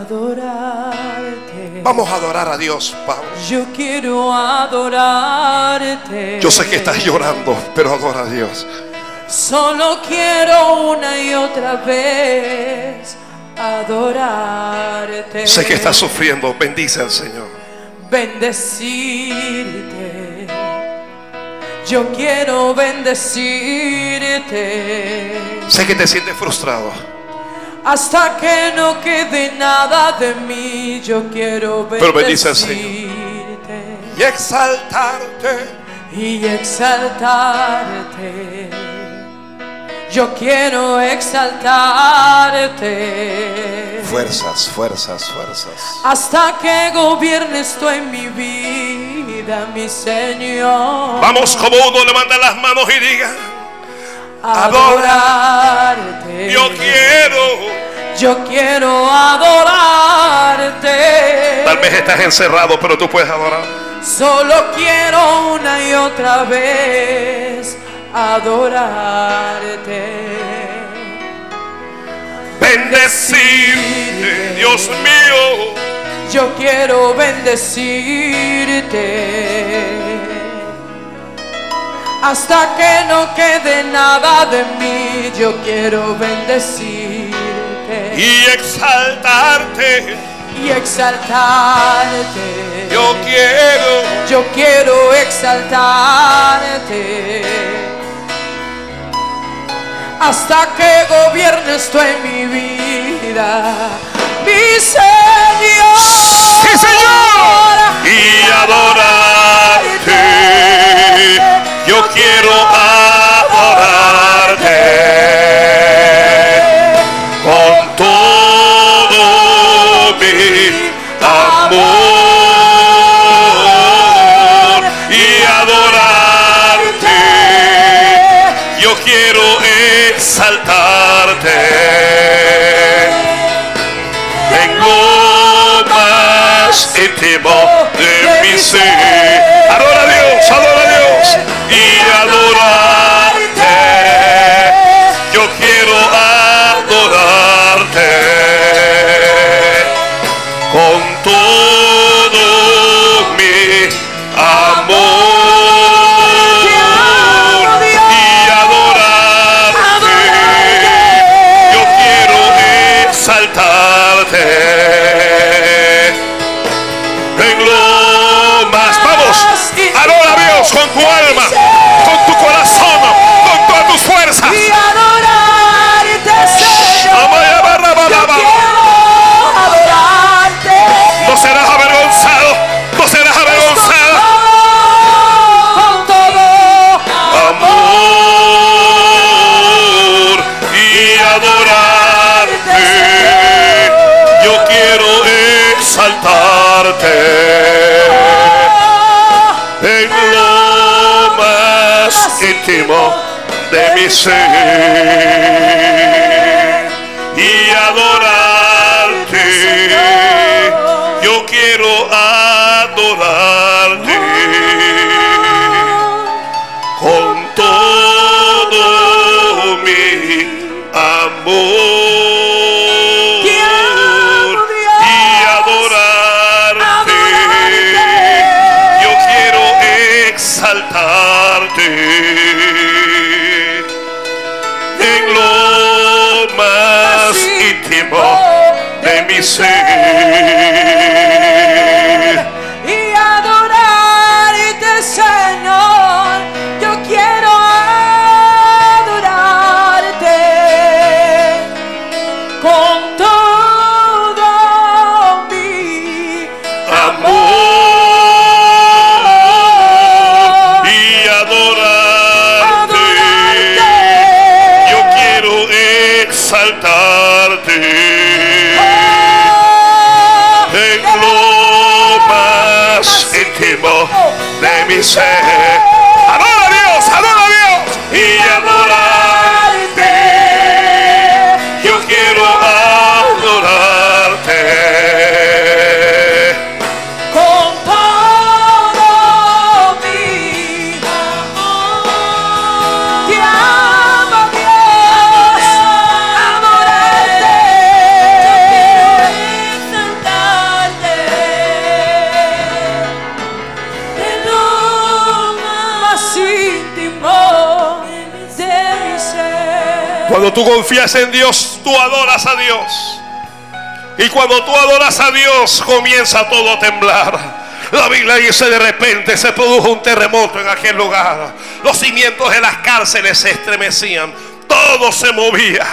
adorarte. Vamos a adorar a Dios, Pablo. Yo quiero adorarte. Yo sé que estás llorando, pero adora a Dios. Solo quiero una y otra vez adorarte. Sé que estás sufriendo, bendice al Señor. Bendecirte. Yo quiero bendecirte. Sé que te sientes frustrado. Hasta que no quede nada de mí, yo quiero bendecirte Y exaltarte. y exaltarte. Yo quiero exaltarte Fuerzas, fuerzas, fuerzas. hasta que gobiernes tú en mi vida, mi Señor. Vamos como uno levanta las manos y diga, adorarte. yo quiero. Yo quiero adorarte. Tal vez estás encerrado, pero tú puedes adorar. Solo quiero una y otra vez adorarte. Bendecirte, Dios mío. Yo quiero bendecirte. Hasta que no quede nada de mí, yo quiero bendecirte Y exaltarte. y exaltarte. Yo quiero. Yo quiero exaltarte hasta que gobiernes tú en mi vida, mi Señor. Sí, Señor. Y adorarte. Yo quiero adorarte. Con todo mi amor. Y adorarte. Yo quiero exaltarte. Tengo más íntimo en lo más íntimo de mi ser y adorarte. Cuando tú confías en Dios, tú adoras a Dios. Y cuando tú adoras a Dios, comienza todo a temblar. La Biblia dice de repente se produjo un terremoto en aquel lugar. Los cimientos de las cárceles se estremecían. Todo se movía.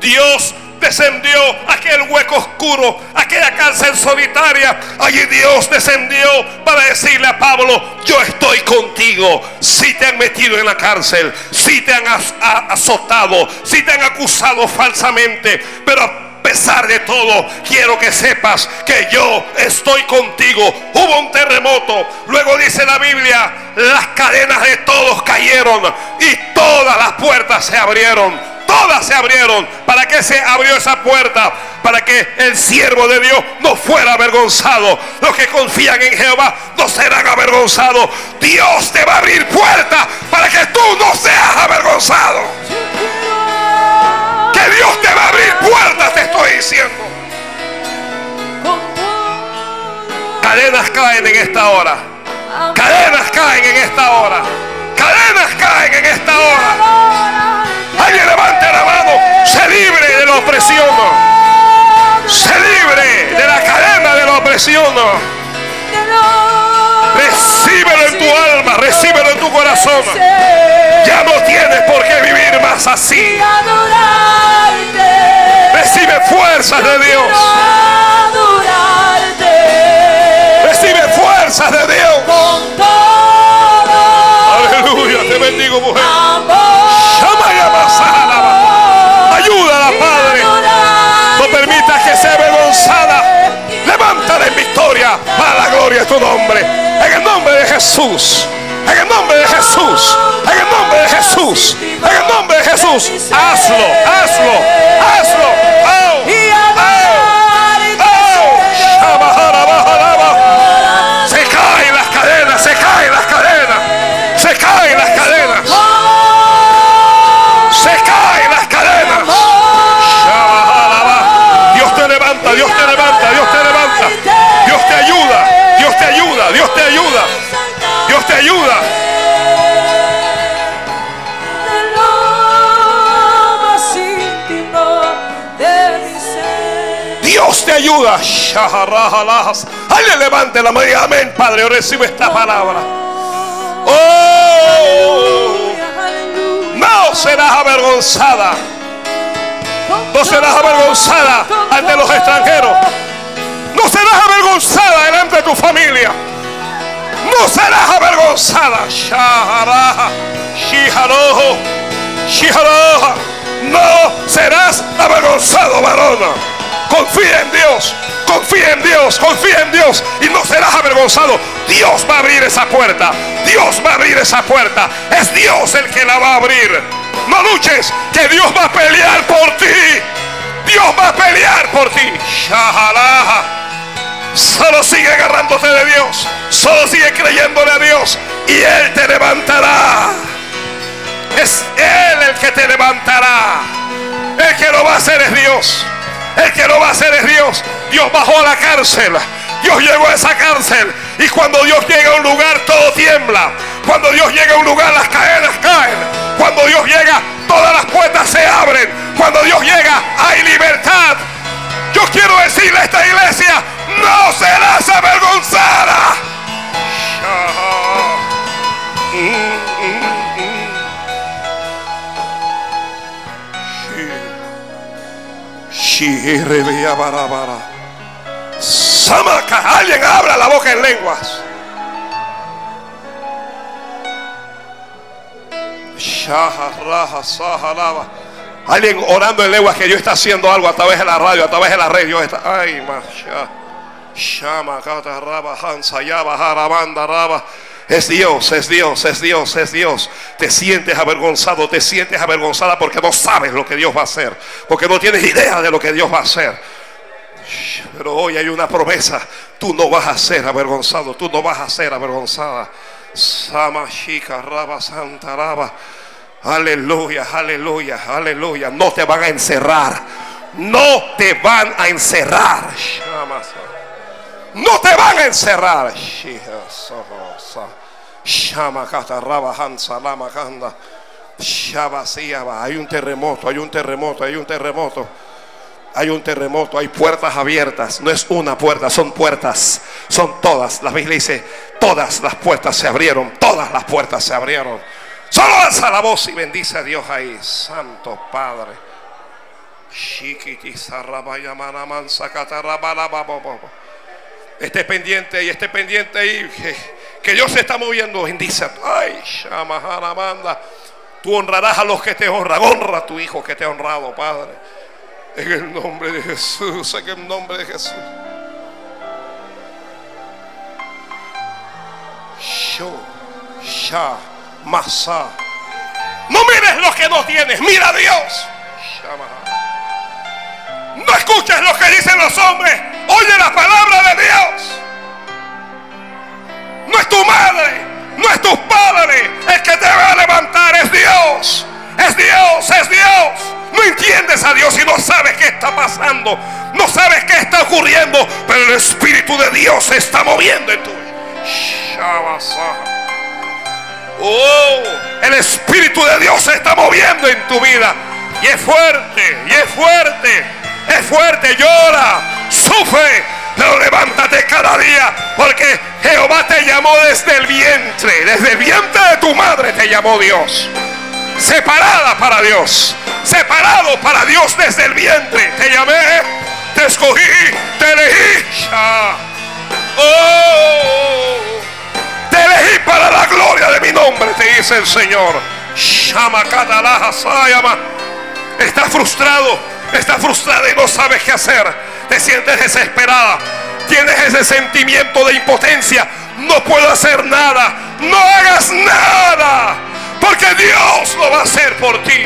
Dios descendió aquel hueco oscuro, aquella cárcel solitaria. Allí Dios descendió para decirle a Pablo, yo estoy contigo. Si te han metido en la cárcel, si te han azotado, si te han acusado falsamente, pero pesar de todo, quiero que sepas que yo estoy contigo. Hubo un terremoto. Luego dice la Biblia, las cadenas de todos cayeron y todas las puertas se abrieron. Todas se abrieron. ¿Para qué se abrió esa puerta? Para que el siervo de Dios no fuera avergonzado. Los que confían en Jehová no serán avergonzados. Dios te va a abrir puertas para que tú no seas avergonzado. Dios te va a abrir puertas, te estoy diciendo. Cadenas caen en esta hora. Cadenas caen en esta hora. Cadenas caen en esta hora. Alguien levante la mano. Se libre de la opresión. Se libre de la cadena de la opresión. Recíbelo en tu alma, recíbelo en tu corazón. Ya no tienes por qué vivir más así. Recibe fuerzas de Dios. Recibe fuerzas de Dios. Aleluya, te bendigo mujer. Sea avergonzada. Levántala en victoria para la gloria de tu nombre. En el nombre de Jesús. En el nombre de Jesús. En el nombre de Jesús. En el nombre de Jesús. Hazlo, hazlo, hazlo. Oh, Alguien levante la mano amén, Padre. Recibe esta palabra. Oh, no serás avergonzada. No serás avergonzada ante los extranjeros. No serás avergonzada delante de tu familia. No serás avergonzada. No serás avergonzado, varón. Confía en Dios, confía en Dios, confía en Dios y no serás avergonzado. Dios va a abrir esa puerta. Dios va a abrir esa puerta. Es Dios el que la va a abrir. No luches, que Dios va a pelear por ti. Dios va a pelear por ti. Solo sigue agarrándote de Dios. Solo sigue creyéndole a Dios. Y Él te levantará. Es Él el que te levantará. El que lo va a hacer es Dios. El que lo va a hacer es Dios. Dios bajó a la cárcel. Dios llegó a esa cárcel. Y cuando Dios llega a un lugar, todo tiembla. Cuando Dios llega a un lugar, las cadenas caen. Cuando Dios llega, todas las puertas se abren. Cuando Dios llega, hay libertad. Yo quiero decirle a esta iglesia, no serás avergonzada. Samaka, alguien abra la boca en lenguas. Alguien orando en lenguas que Dios está haciendo algo a través de la radio, a través de la red. Dios está. Ay. Shama, Kata, Raba, Hansa, Yaba, Harabanda, Raba. Es Dios, es Dios, es Dios, es Dios. Te sientes avergonzado, te sientes avergonzada porque no sabes lo que Dios va a hacer, porque no tienes idea de lo que Dios va a hacer. Pero hoy hay una promesa, tú no vas a ser avergonzado, tú no vas a ser avergonzada. Sama Raba Santa Raba. Aleluya, aleluya, aleluya. No te van a encerrar. No te van a encerrar. No te van a encerrar. Hay un terremoto, hay un terremoto, hay un terremoto. Hay un terremoto, hay puertas abiertas. No es una puerta, son puertas. Son todas. La Biblia dice, todas las puertas se abrieron. Todas las puertas se abrieron. Solo alza la voz y bendice a Dios ahí. Santo Padre. Esté pendiente y esté pendiente ahí. Que, Dios se está moviendo. Bendice. Ay, Shamaharamanda. Tú honrarás a los que te honran. Honra a tu hijo que te ha honrado, Padre. En el nombre de Jesús. En el nombre de Jesús. Sha, Masa. No mires lo que no tienes. Mira a Dios. No escuches lo que dicen los hombres. Oye la palabra de Dios. No es tu madre, no es tu padre el que te va a levantar, es Dios. Es Dios, es Dios. No entiendes a Dios y no sabes qué está pasando. No sabes qué está ocurriendo. Pero el Espíritu de Dios se está moviendo en tu vida. Oh, el Espíritu de Dios se está moviendo en tu vida. Y es fuerte, y es fuerte, es fuerte. Llora, sufre, pero levántate cada día. Porque Jehová te llamó desde el vientre. Desde el vientre de tu madre te llamó Dios. Separada para Dios. Separado para Dios desde el vientre. Te llamé, te escogí, te elegí. Oh, te elegí para la gloria de mi nombre, te dice el Señor. Shama. Estás frustrado, estás frustrada y no sabes qué hacer. Te sientes desesperada. Tienes ese sentimiento de impotencia. No puedo hacer nada. No hagas nada. Porque Dios lo va a hacer por ti.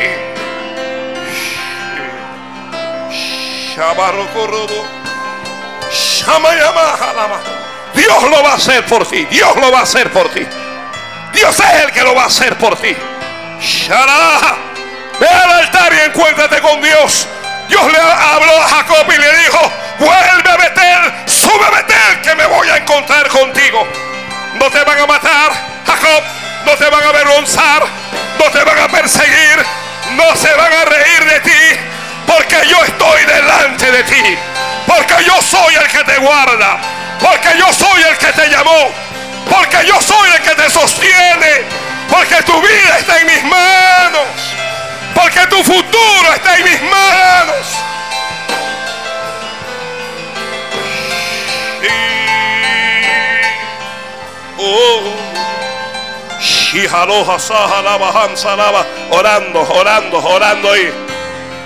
Dios lo va a hacer por ti. Dios lo va a hacer por ti. Dios es el que lo va a hacer por ti. Ve al altar y encuéntrate con Dios. Dios le habló a Jacob y le dijo, vuelve a Betel, sube a Betel, que me voy a encontrar contigo. No te van a matar, Jacob, no te van a avergonzar, no te van a perseguir, no se van a reír de ti, porque yo estoy delante de ti, porque yo soy el que te guarda, porque yo soy el que te llamó, porque yo soy el que te sostiene, porque tu vida está en mis manos, porque tu futuro está en mis manos. Oh. Orando, orando, orando ahí.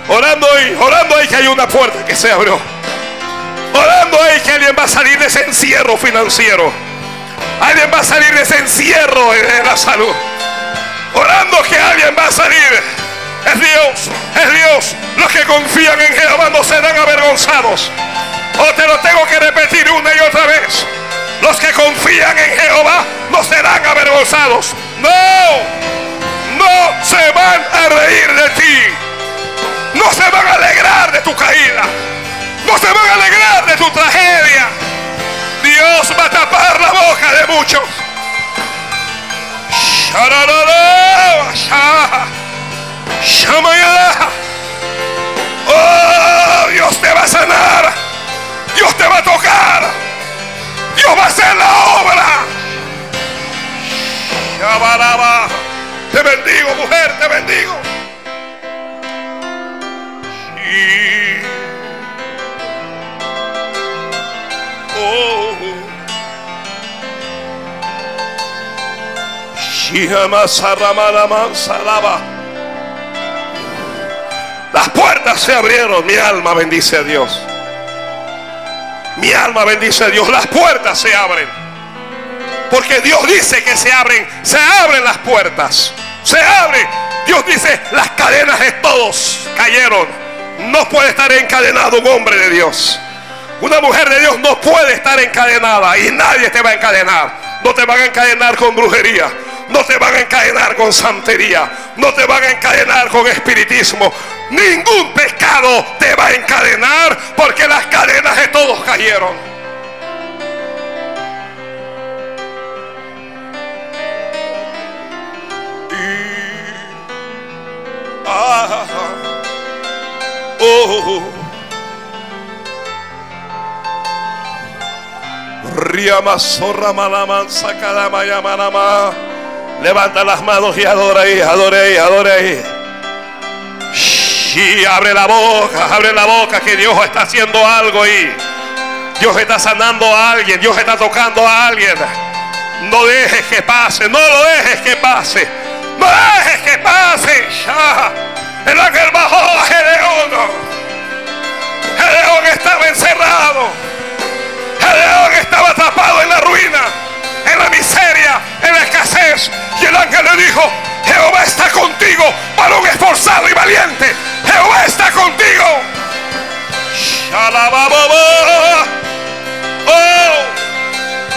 Orando ahí, orando ahí que hay una puerta que se abrió. Orando ahí que alguien va a salir de ese encierro financiero. Alguien va a salir de ese encierro de la salud. Orando que alguien va a salir. Es Dios, es Dios. Los que confían en Jehová no serán avergonzados. O te lo tengo que repetir una y otra vez. Los que confían en Jehová no serán avergonzados. No, no se van a reír de ti. No se van a alegrar de tu caída. No se van a alegrar de tu tragedia. Dios va a tapar la boca de muchos. Shararara, sha, shamayara. Oh, Dios te va a sanar. Dios te va a tocar. Dios va a hacer la obra. Shabaraba. Te bendigo, mujer, te bendigo. Sí. Oh. Shihama Saramaraman Salaba. Las puertas se abrieron. Mi alma bendice a Dios. Mi alma bendice a Dios. Las puertas se abren. Porque Dios dice que se abren. Se abren las puertas. Se abren. Dios dice, las cadenas de todos cayeron. No puede estar encadenado un hombre de Dios. Una mujer de Dios no puede estar encadenada y nadie te va a encadenar. No te van a encadenar con brujería. No te van a encadenar con santería. No te van a encadenar con espiritismo. Ningún pecado te va a encadenar porque las cadenas de todos cayeron. Y Ah, oh. Riama zorra malamanza cada mayamanama. Levanta las manos y adora ahí, adore ahí, adore ahí. Y abre la boca, abre la boca que Dios está haciendo algo ahí. Dios está sanando a alguien, Dios está tocando a alguien. No dejes que pase, no lo dejes que pase. No dejes que pase. Ya. El ángel bajó a Gedeón. Gedeón estaba encerrado. Gedeón estaba atrapado en la ruina, en la miseria, en la escasez. Y el ángel le dijo, Jehová está contigo, varón esforzado y valiente. Jehová está contigo. Oh,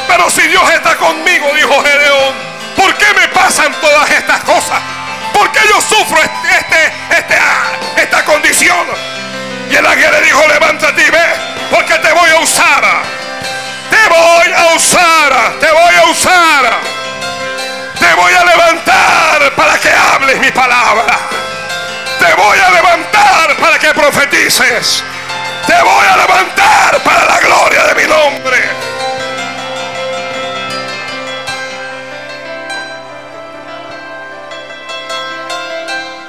pero si Dios está conmigo, dijo Gedeón, ¿por qué me pasan todas estas cosas? ¿Por qué yo sufro este, este, este, ah, esta condición? Y el ángel le dijo, levántate y ve, porque te voy a usar. Te voy a usar, te voy a usar. Te voy a levantar para que hables mi palabra. Te voy a levantar para que profetices. Te voy a levantar para la gloria de mi nombre.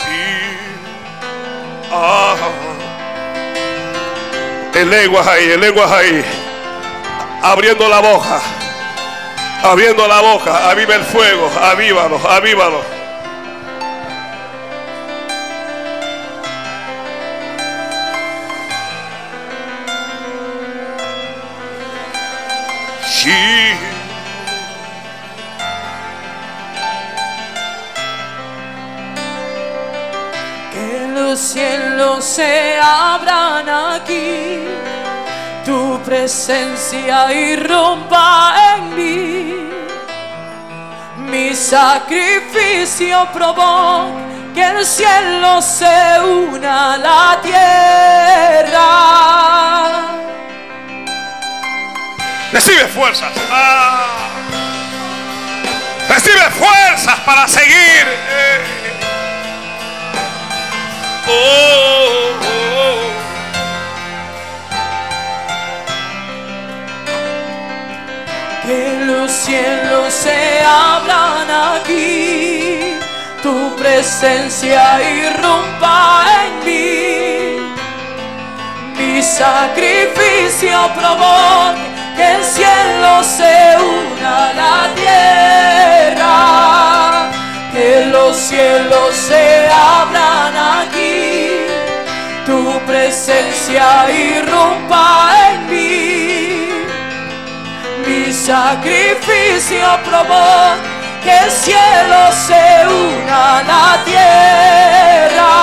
Y- ah, el lenguas ahí, el lenguas ahí. Abriendo la boca. Abriendo la boca. Aviva el fuego. Avívalo, avívalo. Sí. Que los cielos se abran aquí, tu presencia irrumpa en mí. Mi sacrificio provoca que el cielo se una a la tierra. Recibe fuerzas. Ah. Recibe fuerzas para seguir. Eh. Oh, oh, oh. Que los cielos se abran aquí, tu presencia irrumpa en mí. Mi sacrificio provoca que el cielo se una a la tierra. Que los cielos se abran aquí, tu presencia irrumpa en mí. Sacrificio provoca que el cielo se una a la tierra,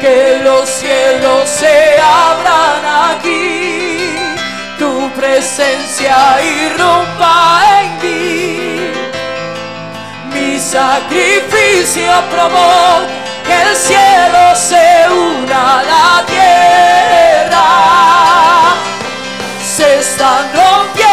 que los cielos se abran aquí, tu presencia irrumpa en mí. Mi sacrificio provoca que el cielo se una a la tierra se están rompiendo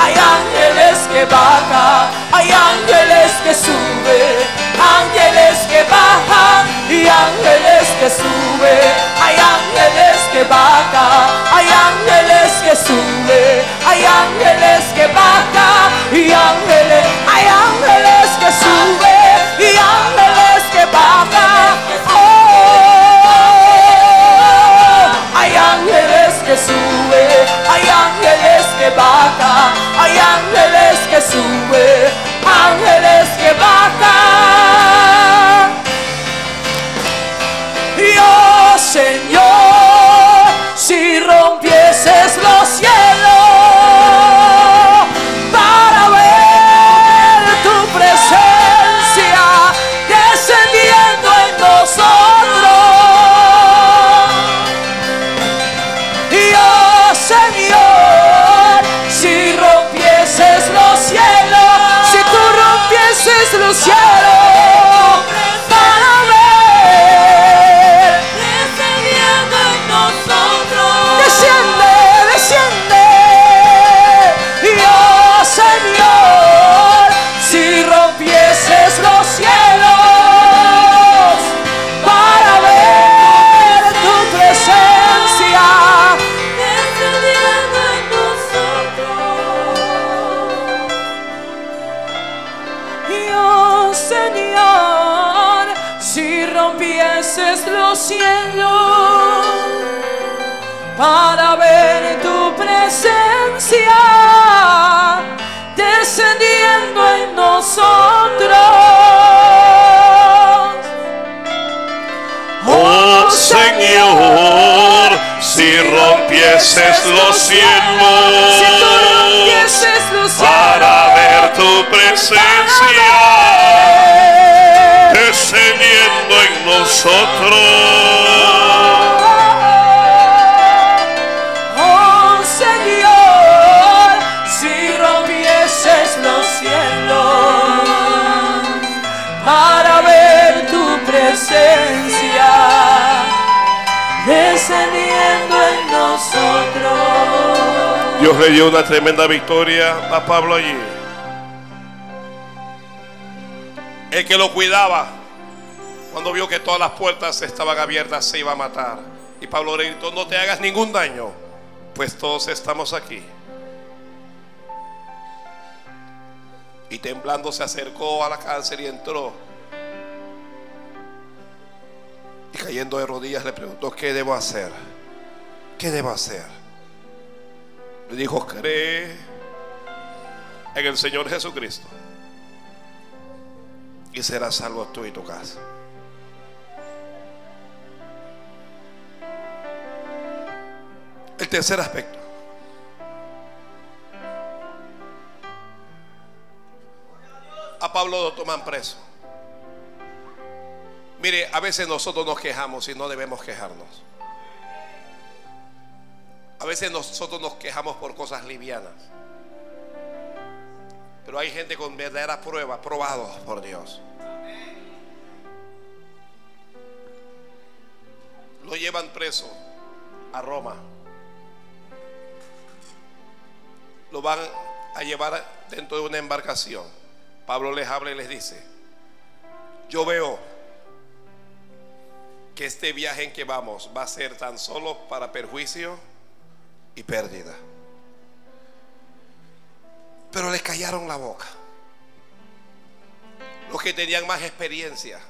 hay ángeles que bajan, hay ángeles que suben, ángeles que bajan, y ángeles que suben, hay ángeles que bajan, hay ángeles que suben, hay ángeles que bajan, y ángeles hay ángeles que suben, ángeles que bajan. Rompieses los si tú rompieses cielos los para ver tu presencia. Descendiendo en nosotros. Oh Señor, si rompieses los cielos. Para ver tu presencia Dios le dio una tremenda victoria a Pablo allí. El que lo cuidaba, cuando vio que todas las puertas estaban abiertas, se iba a matar. Y Pablo le gritó, no te hagas ningún daño, pues todos estamos aquí. Y temblando se acercó a la cárcel y entró. Y cayendo de rodillas le preguntó, ¿qué debo hacer? ¿Qué debo hacer? Le dijo, cree en el Señor Jesucristo. Y serás salvo tú y tu casa. El tercer aspecto. A Pablo lo toman preso. Mire, a veces nosotros nos quejamos y no debemos quejarnos. A veces nosotros nos quejamos por cosas livianas. Pero hay gente con verdaderas pruebas, probados por Dios. Lo llevan preso a Roma. Lo van a llevar dentro de una embarcación. Pablo les habla y les dice, yo veo que este viaje en que vamos va a ser tan solo para perjuicio y pérdida. Pero les callaron la boca. Los que tenían más experiencia,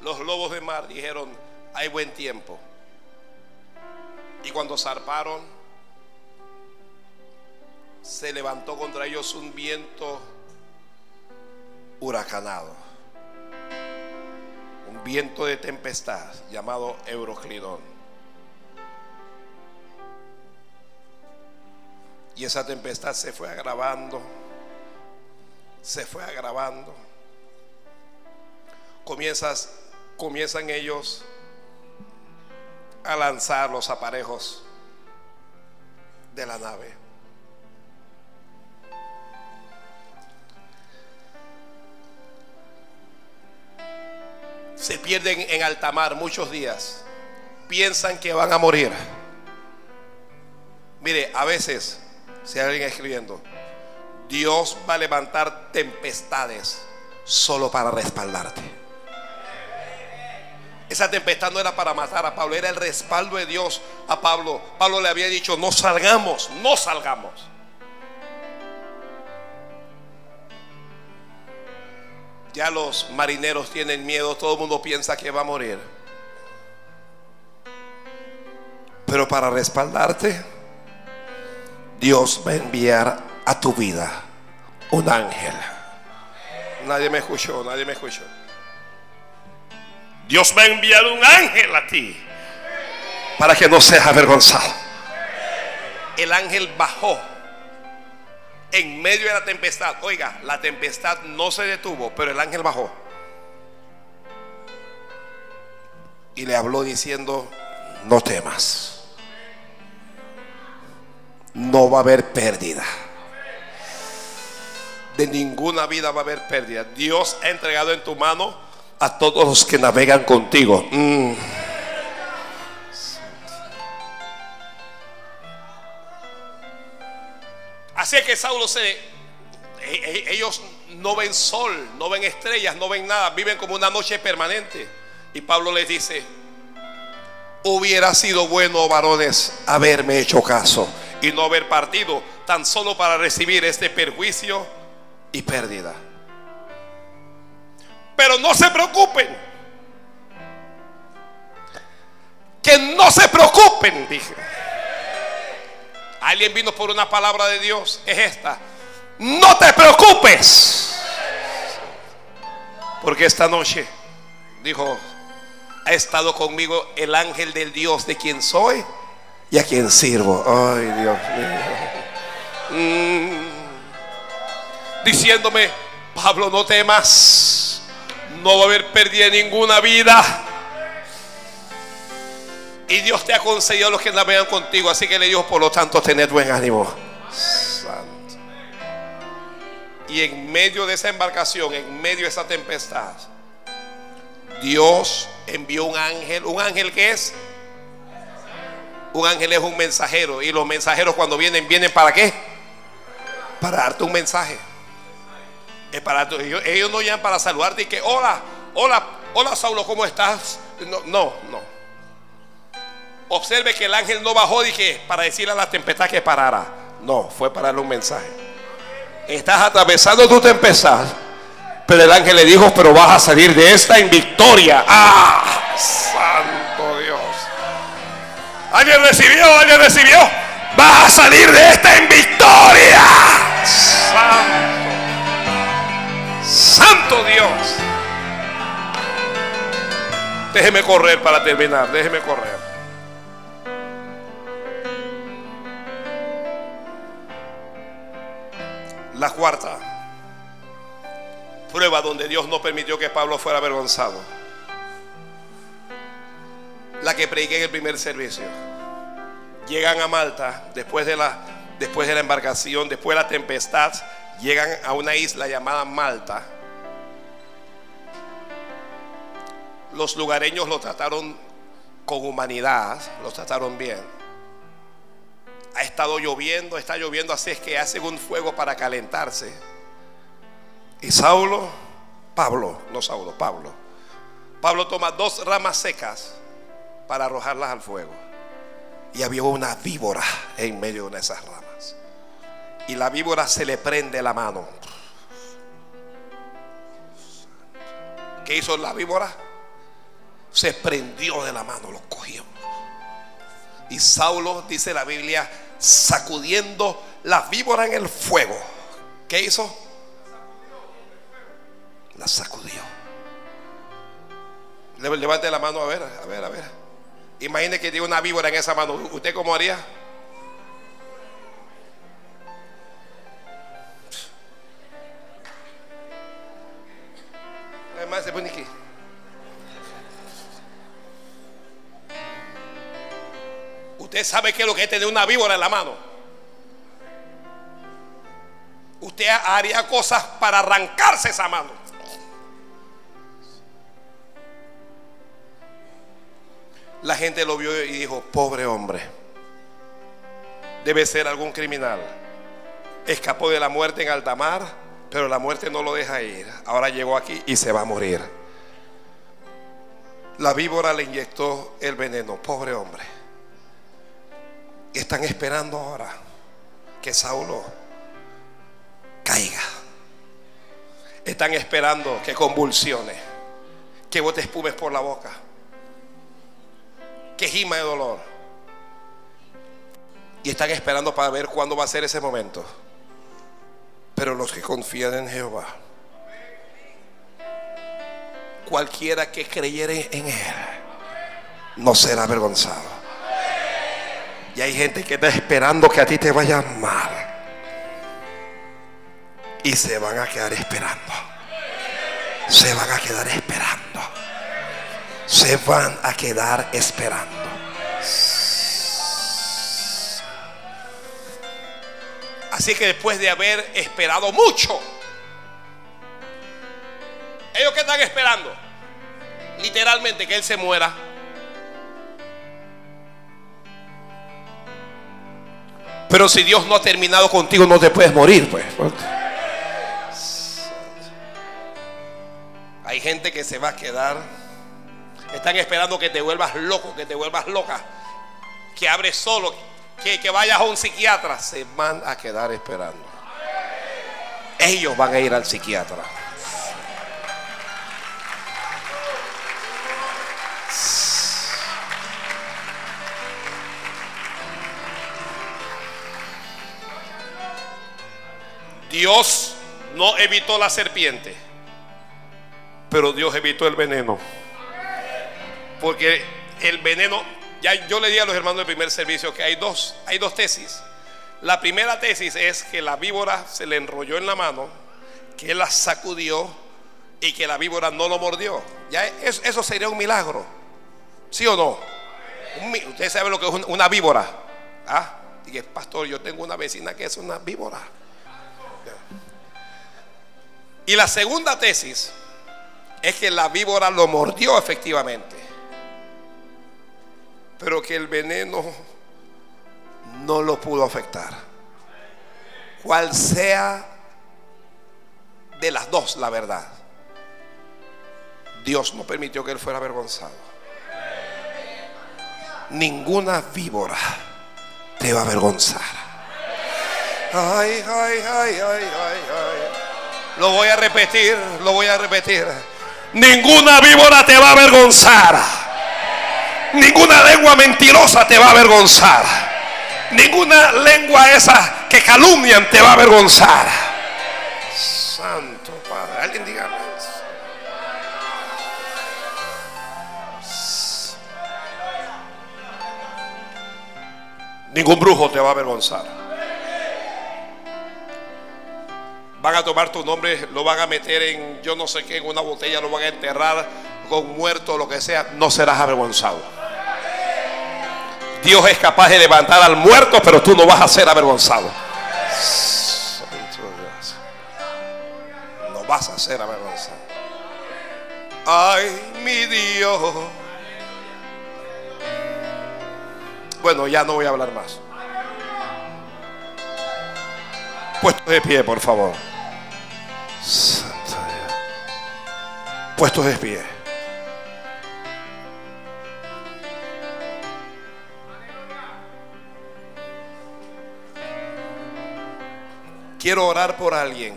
los lobos de mar dijeron, hay buen tiempo. Y cuando zarparon, se levantó contra ellos un viento huracanado. Un viento de tempestad llamado Euroclidón. Y esa tempestad se fue agravando, se fue agravando. Comienzas, comienzan ellos a lanzar los aparejos de la nave. Se pierden en alta mar muchos días. Piensan que van a morir. Mire, a veces, si alguien escribiendo, Dios va a levantar tempestades solo para respaldarte. Esa tempestad no era para matar a Pablo, era el respaldo de Dios a Pablo. Pablo le había dicho, no salgamos, no salgamos. Ya los marineros tienen miedo, todo el mundo piensa que va a morir. Pero para respaldarte, Dios va a enviar a tu vida un ángel. Nadie me escuchó, nadie me escuchó. Dios va a enviar un ángel a ti para que no seas avergonzado. El ángel bajó en medio de la tempestad. Oiga, la tempestad no se detuvo, pero el ángel bajó. Y le habló diciendo, no temas. No va a haber pérdida. De ninguna vida va a haber pérdida. Dios ha entregado en tu mano a todos los que navegan contigo. Mm. Así es que Saulo se... e- e- Ellos no ven sol, no ven estrellas, no ven nada, viven como una noche permanente. Y Pablo les dice, hubiera sido bueno, varones, haberme hecho caso y no haber partido tan solo para recibir este perjuicio y pérdida. Pero no se preocupen. Que no se preocupen, dije. Alguien vino por una palabra de Dios. Es esta. No te preocupes. Porque esta noche, dijo, ha estado conmigo el ángel del Dios de quien soy y a quien sirvo. Ay, Dios mío. Mm. Diciéndome, Pablo, no temas. No va a haber pérdida ninguna vida. Y Dios te ha concedido a los que navegan contigo. Así que le dijo, por lo tanto, tened buen ánimo. Santo. Y en medio de esa embarcación, en medio de esa tempestad, Dios envió un ángel. ¿Un ángel qué es? Un ángel es un mensajero. Y los mensajeros cuando vienen, ¿vienen para qué? Para darte un mensaje. Es para, ellos, ellos no llegan para saludarte y que, hola, hola, hola Saulo, ¿cómo estás? No, no, no. Observe que el ángel no bajó dije, para decirle a la tempestad que parara. No, fue para darle un mensaje. Estás atravesando tu tempestad. Pero el ángel le dijo, pero vas a salir de esta en victoria. ¡Ah! Santo. ¿Alguien recibió? ¿Alguien recibió? Vas a salir de esta en victoria. Santo. Santo Dios. Déjeme correr para terminar. Déjeme correr. La cuarta prueba donde Dios no permitió que Pablo fuera avergonzado. La que prediqué en el primer servicio. Llegan a Malta después de la, después de la embarcación, después de la tempestad, llegan a una isla llamada Malta. Los lugareños lo trataron con humanidad, lo trataron bien. Ha estado lloviendo, está lloviendo, así es que hacen un fuego para calentarse. Y Saulo, Pablo, no Saulo, Pablo. Pablo toma dos ramas secas para arrojarlas al fuego. Y había una víbora en medio de esas ramas. Y la víbora se le prende la mano. ¿Qué hizo la víbora? Se prendió de la mano, lo cogió. Y Saulo, dice la Biblia, sacudiendo la víbora en el fuego. ¿Qué hizo? La sacudió. Le- Levante la mano a ver, a ver, a ver. Imagine que tiene una víbora en esa mano. ¿Usted cómo haría? Se pone aquí. Usted sabe qué es lo que es tener una víbora en la mano. Usted haría cosas para arrancarse esa mano. La gente lo vio y dijo, pobre hombre, debe ser algún criminal. Escapó de la muerte en alta mar, pero la muerte no lo deja ir. Ahora llegó aquí y se va a morir. La víbora le inyectó el veneno, pobre hombre. Están esperando ahora que Saulo caiga. Están esperando que convulsione, que bote espumes por la boca, que gima de dolor. Y están esperando para ver cuándo va a ser ese momento. Pero los que confían en Jehová cualquiera que creyere en Él no será avergonzado. Y hay gente que está esperando que a ti te vaya mal. Y se van a quedar esperando. Se van a quedar esperando. Se van a quedar esperando. Así que después de haber esperado mucho, ellos que están esperando, literalmente que Él se muera. Pero si Dios no ha terminado contigo, no te puedes morir, pues. Hay gente que se va a quedar. Están esperando que te vuelvas loco, que te vuelvas loca. Que abres solo, que, que vayas a un psiquiatra. Se van a quedar esperando. Ellos van a ir al psiquiatra. Dios no evitó la serpiente, pero Dios evitó el veneno. Porque el veneno, ya yo le di a los hermanos del primer servicio que hay dos, hay dos tesis. La primera tesis es que la víbora se le enrolló en la mano, que la sacudió y que la víbora no lo mordió. Ya eso, sería un milagro. ¿Sí o no? Usted sabe lo que es una víbora. ¿Ah? Dije, pastor, yo tengo una vecina que es una víbora. Y la segunda tesis es que la víbora lo mordió efectivamente, pero que el veneno no lo pudo afectar. Cual sea de las dos la verdad, Dios no permitió que él fuera avergonzado. Ninguna víbora te va a avergonzar. Ay, ay, ay, ay, ay, ay. Lo voy a repetir, lo voy a repetir. Ninguna víbora te va a avergonzar. Ninguna lengua mentirosa te va a avergonzar. Ninguna lengua esa que calumnian te va a avergonzar. Santo Padre, alguien diga Ningún brujo te va a avergonzar. Van a tomar tu nombre, lo van a meter en yo no sé qué, en una botella, lo van a enterrar con muerto, lo que sea. No serás avergonzado. Dios es capaz de levantar al muerto, pero tú no vas a ser avergonzado. No vas a ser avergonzado. Ay, mi Dios. Bueno, ya no voy a hablar más. Puestos de pie, por favor. Santo Dios. Puestos de pie. Quiero orar por alguien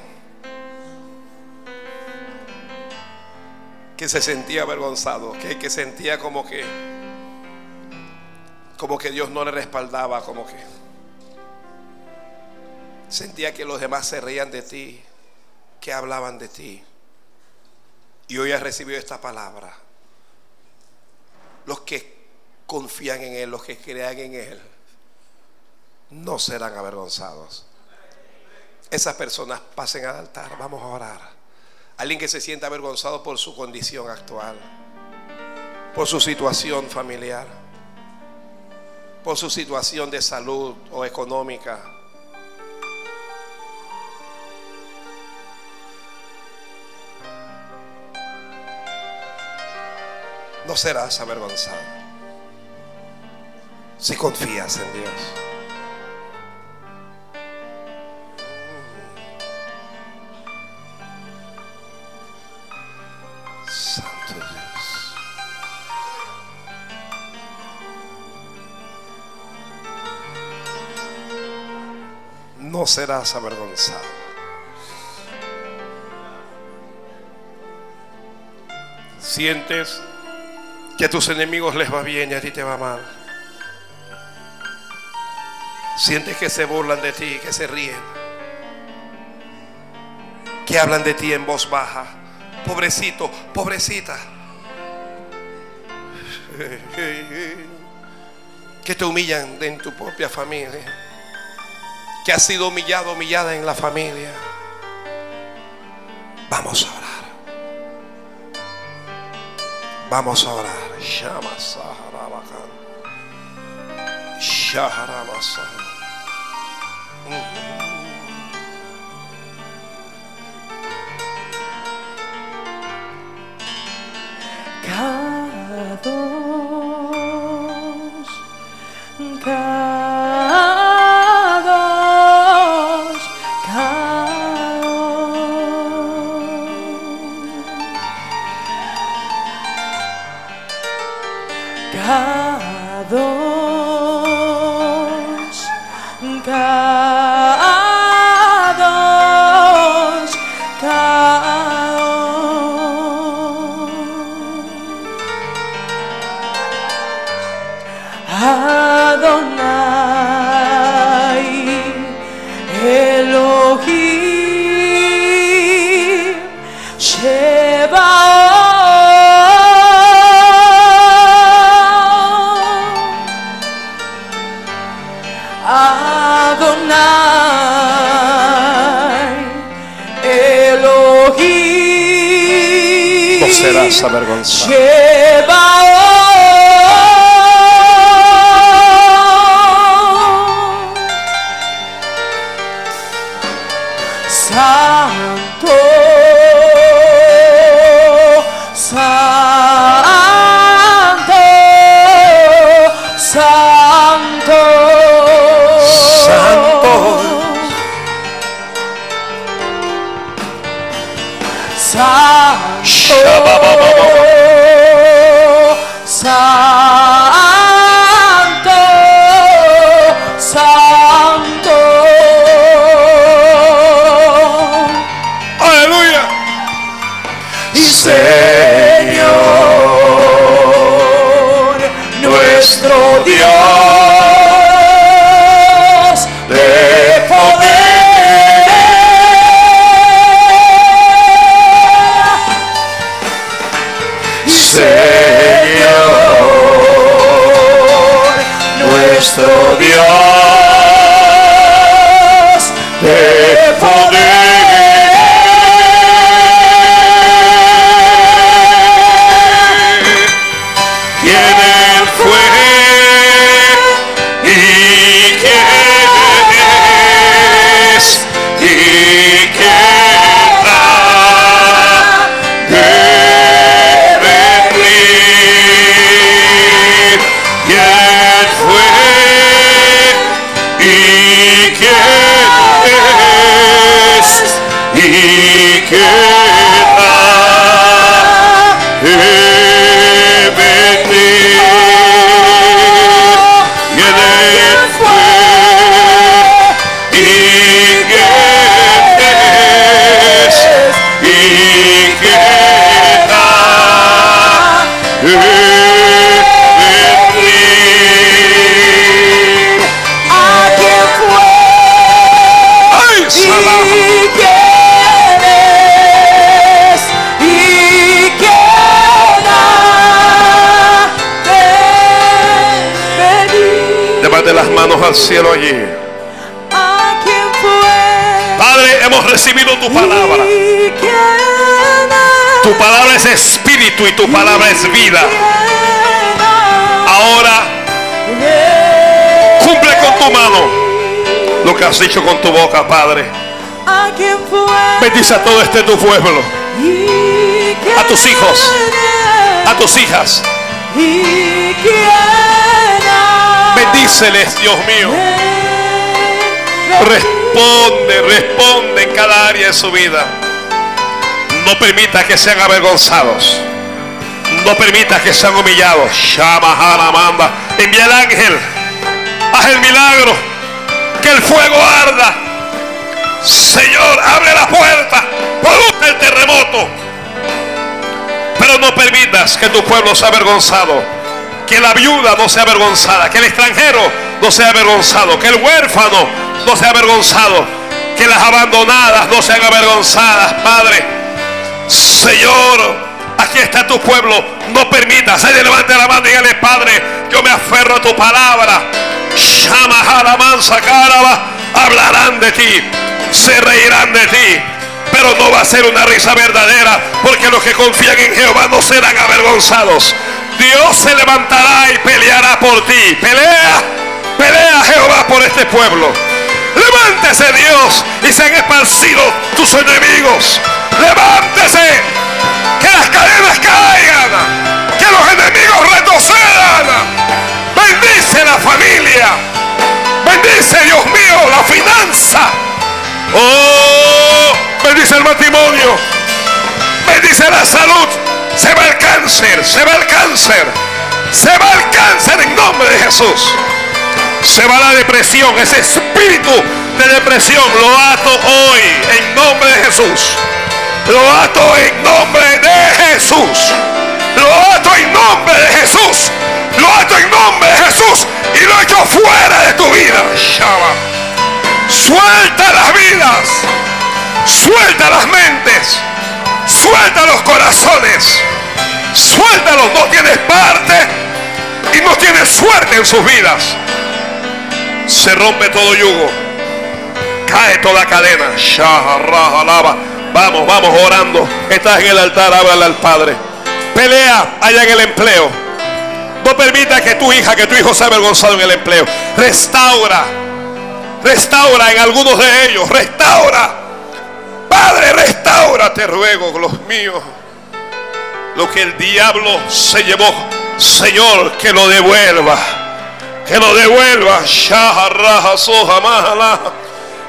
que se sentía avergonzado, que, que sentía como que como que Dios no le respaldaba, como que sentía que los demás se reían de ti, que hablaban de ti. Y hoy has recibido esta palabra. Los que confían en Él, los que crean en Él, no serán avergonzados. Esas personas pasen al altar, vamos a orar. Alguien que se sienta avergonzado por su condición actual, por su situación familiar, por su situación de salud o económica. No serás avergonzado si confías en Dios. No serás avergonzado. Sientes que a tus enemigos les va bien y a ti te va mal. Sientes que se burlan de ti, que se ríen, que hablan de ti en voz baja, pobrecito, pobrecita. Que te humillan en tu propia familia. Que has sido humillado, humillada en la familia. Vamos a orar. Vamos a orar. Shama Elohim No Dios de poder. Señor, nuestro manos al cielo allí. Padre, hemos recibido tu palabra. ¿Y quién ha Tu palabra es espíritu y tu palabra es vida. Ahora cumple con tu mano lo que has dicho con tu boca, Padre. Bendice a todo este tu pueblo, ¿Y quién a tus hijos, a tus hijas. ¿Y quién ha Bendíceles, Dios mío. de Responde, responde en cada área de su vida. No permita que sean avergonzados. No permita que sean humillados. Shama manda. Envía el ángel. Haz el milagro. Que el fuego arda. Señor, abre la puerta. Produce el terremoto. Pero no permitas que tu pueblo sea avergonzado. Que la viuda no sea avergonzada. Que el extranjero no sea avergonzado. Que el huérfano no sea avergonzado. Que las abandonadas no sean avergonzadas, Padre. Señor, aquí está tu pueblo. No permitas. Ahí levante la mano y dígale, Padre, yo me aferro a tu palabra. Shama mansa caraba. Hablarán de ti. Se reirán de ti. Pero no va a ser una risa verdadera. Porque los que confían en Jehová no serán avergonzados. Dios se levantará y peleará por ti. Pelea. Pelea Jehová por este pueblo. Levántese Dios y sean esparcidos tus enemigos. Levántese. Que las cadenas caigan. Que los enemigos retrocedan. Bendice la familia. Bendice Dios mío la finanza. Oh, bendice el matrimonio. Bendice la salud. Cáncer. Se va el cáncer. Se va el cáncer en nombre de Jesús. Se va la depresión, ese espíritu de depresión lo ato hoy en nombre de Jesús. Lo ato en nombre de Jesús. Lo ato en nombre de Jesús. Lo ato en nombre de Jesús y lo echo fuera de tu vida. Suelta las vidas. Suelta las mentes. Suelta los corazones. Suéltalos. No tienes parte y no tienes suerte en sus vidas. Se rompe todo yugo. Cae toda cadena. Vamos, vamos orando. Estás en el altar, háblale al Padre. Pelea allá en el empleo. No permita que tu hija, que tu hijo sea avergonzado en el empleo. Restaura. Restaura en algunos de ellos. Restaura. Padre, restaura, te ruego, los míos. Lo que el diablo se llevó, Señor, que lo devuelva que lo devuelva.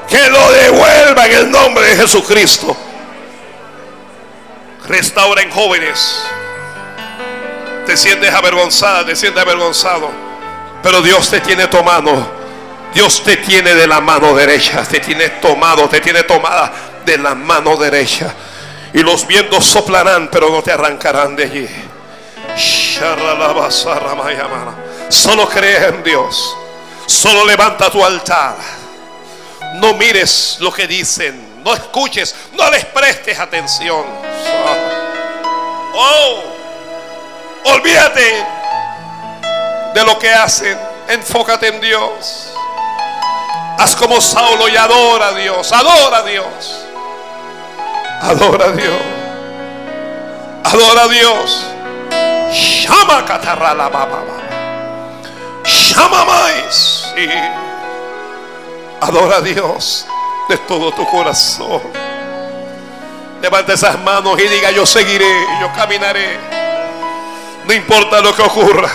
Que lo devuelva en el nombre de Jesucristo. Restauren jóvenes. Te sientes avergonzada, te sientes avergonzado. Pero Dios te tiene tomado. Dios te tiene de la mano derecha. Te tiene tomado, te tiene tomada de la mano derecha. Y los vientos soplarán, pero no te arrancarán de allí. Solo cree en Dios. Solo levanta tu altar. No mires lo que dicen. No escuches. No les prestes atención. Oh, olvídate de lo que hacen. Enfócate en Dios. Haz como Saulo y adora a Dios. Adora a Dios. Adora a Dios. Adora a Dios. Llama a la baba. Llama más. Adora a Dios de todo tu corazón. Levanta esas manos y diga, yo seguiré, yo caminaré. No importa lo que ocurra.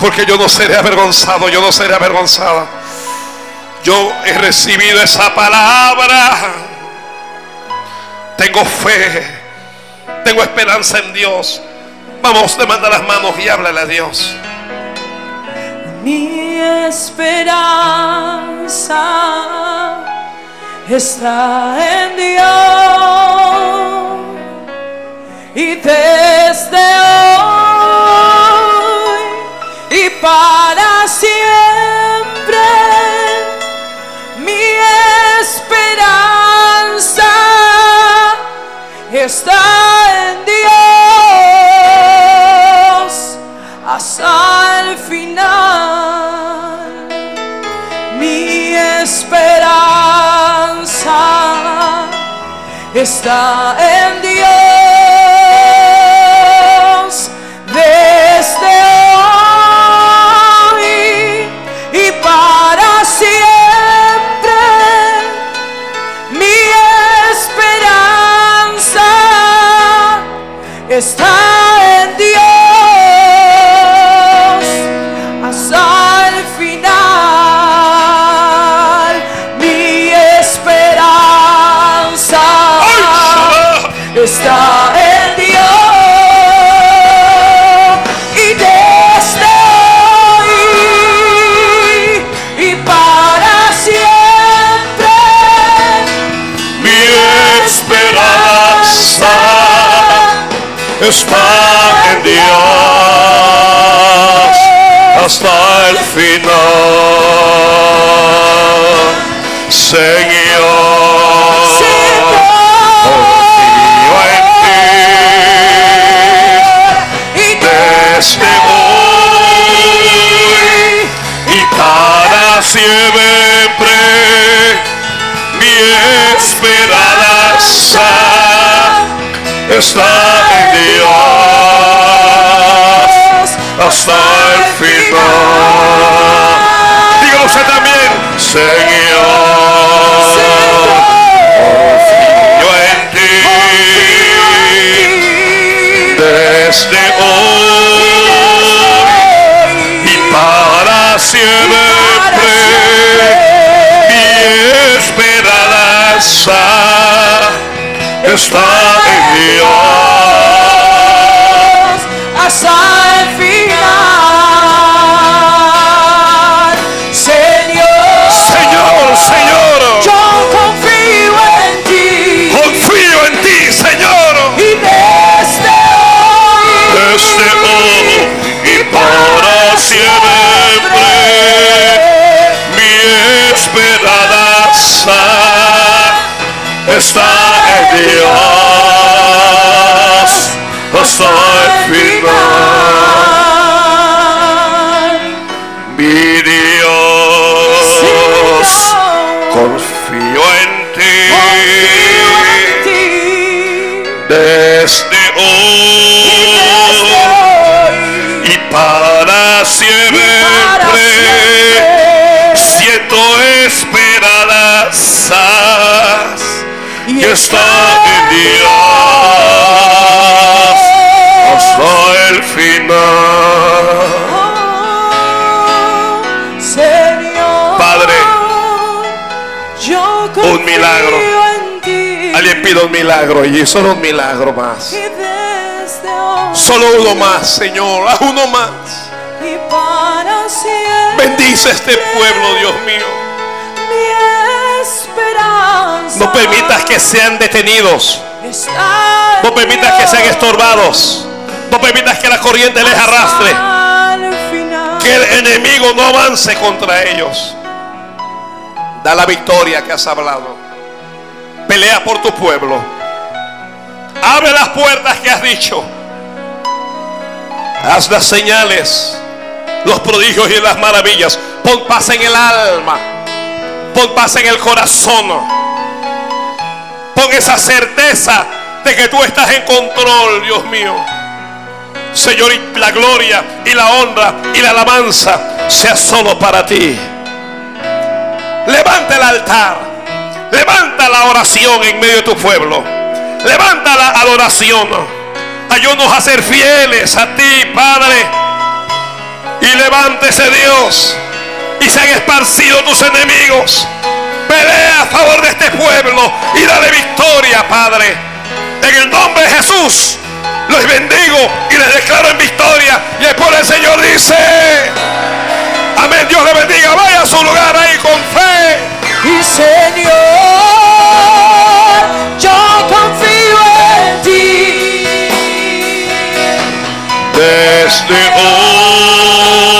Porque yo no seré avergonzado, yo no seré avergonzada. Yo he recibido esa palabra. Tengo fe. Tengo esperanza en Dios. Vamos, levanta las manos y háblale a Dios. Mi esperanza está en Dios y desde hoy Señor. Confío en ti. Desde hoy y para siempre mi esperanza está en Dios hasta el final. Dígalo usted también, Señor. Siempre. Mi esperanza está en Dios. Desde hoy y para siempre. Siento esperanzas y está en Dios hasta el final. Pide un milagro y solo un milagro más. Solo uno más, Señor, a uno más. Bendice este pueblo, Dios mío. No permitas que sean detenidos. No permitas que sean estorbados. No permitas que la corriente les arrastre. Que el enemigo no avance contra ellos. Da la victoria que has hablado. Pelea por tu pueblo. Abre las puertas que has dicho. Haz las señales, los prodigios y las maravillas. Pon paz en el alma. Pon paz en el corazón. Pon esa certeza de que tú estás en control, Dios mío. Señor, y la gloria y la honra y la alabanza sea solo para ti. Levanta el altar. Levanta la oración en medio de tu pueblo. Levanta la adoración. Ayúdanos a ser fieles a ti, Padre. Y levántese Dios. Y sean esparcidos tus enemigos. Pelea a favor de este pueblo y dale victoria, Padre. En el nombre de Jesús. Los bendigo y les declaro en victoria. Y el pueblo del Señor dice. Amén. Dios le bendiga. Vaya a su lugar ahí con fe y Señor, yo confío en ti. Desde hoy.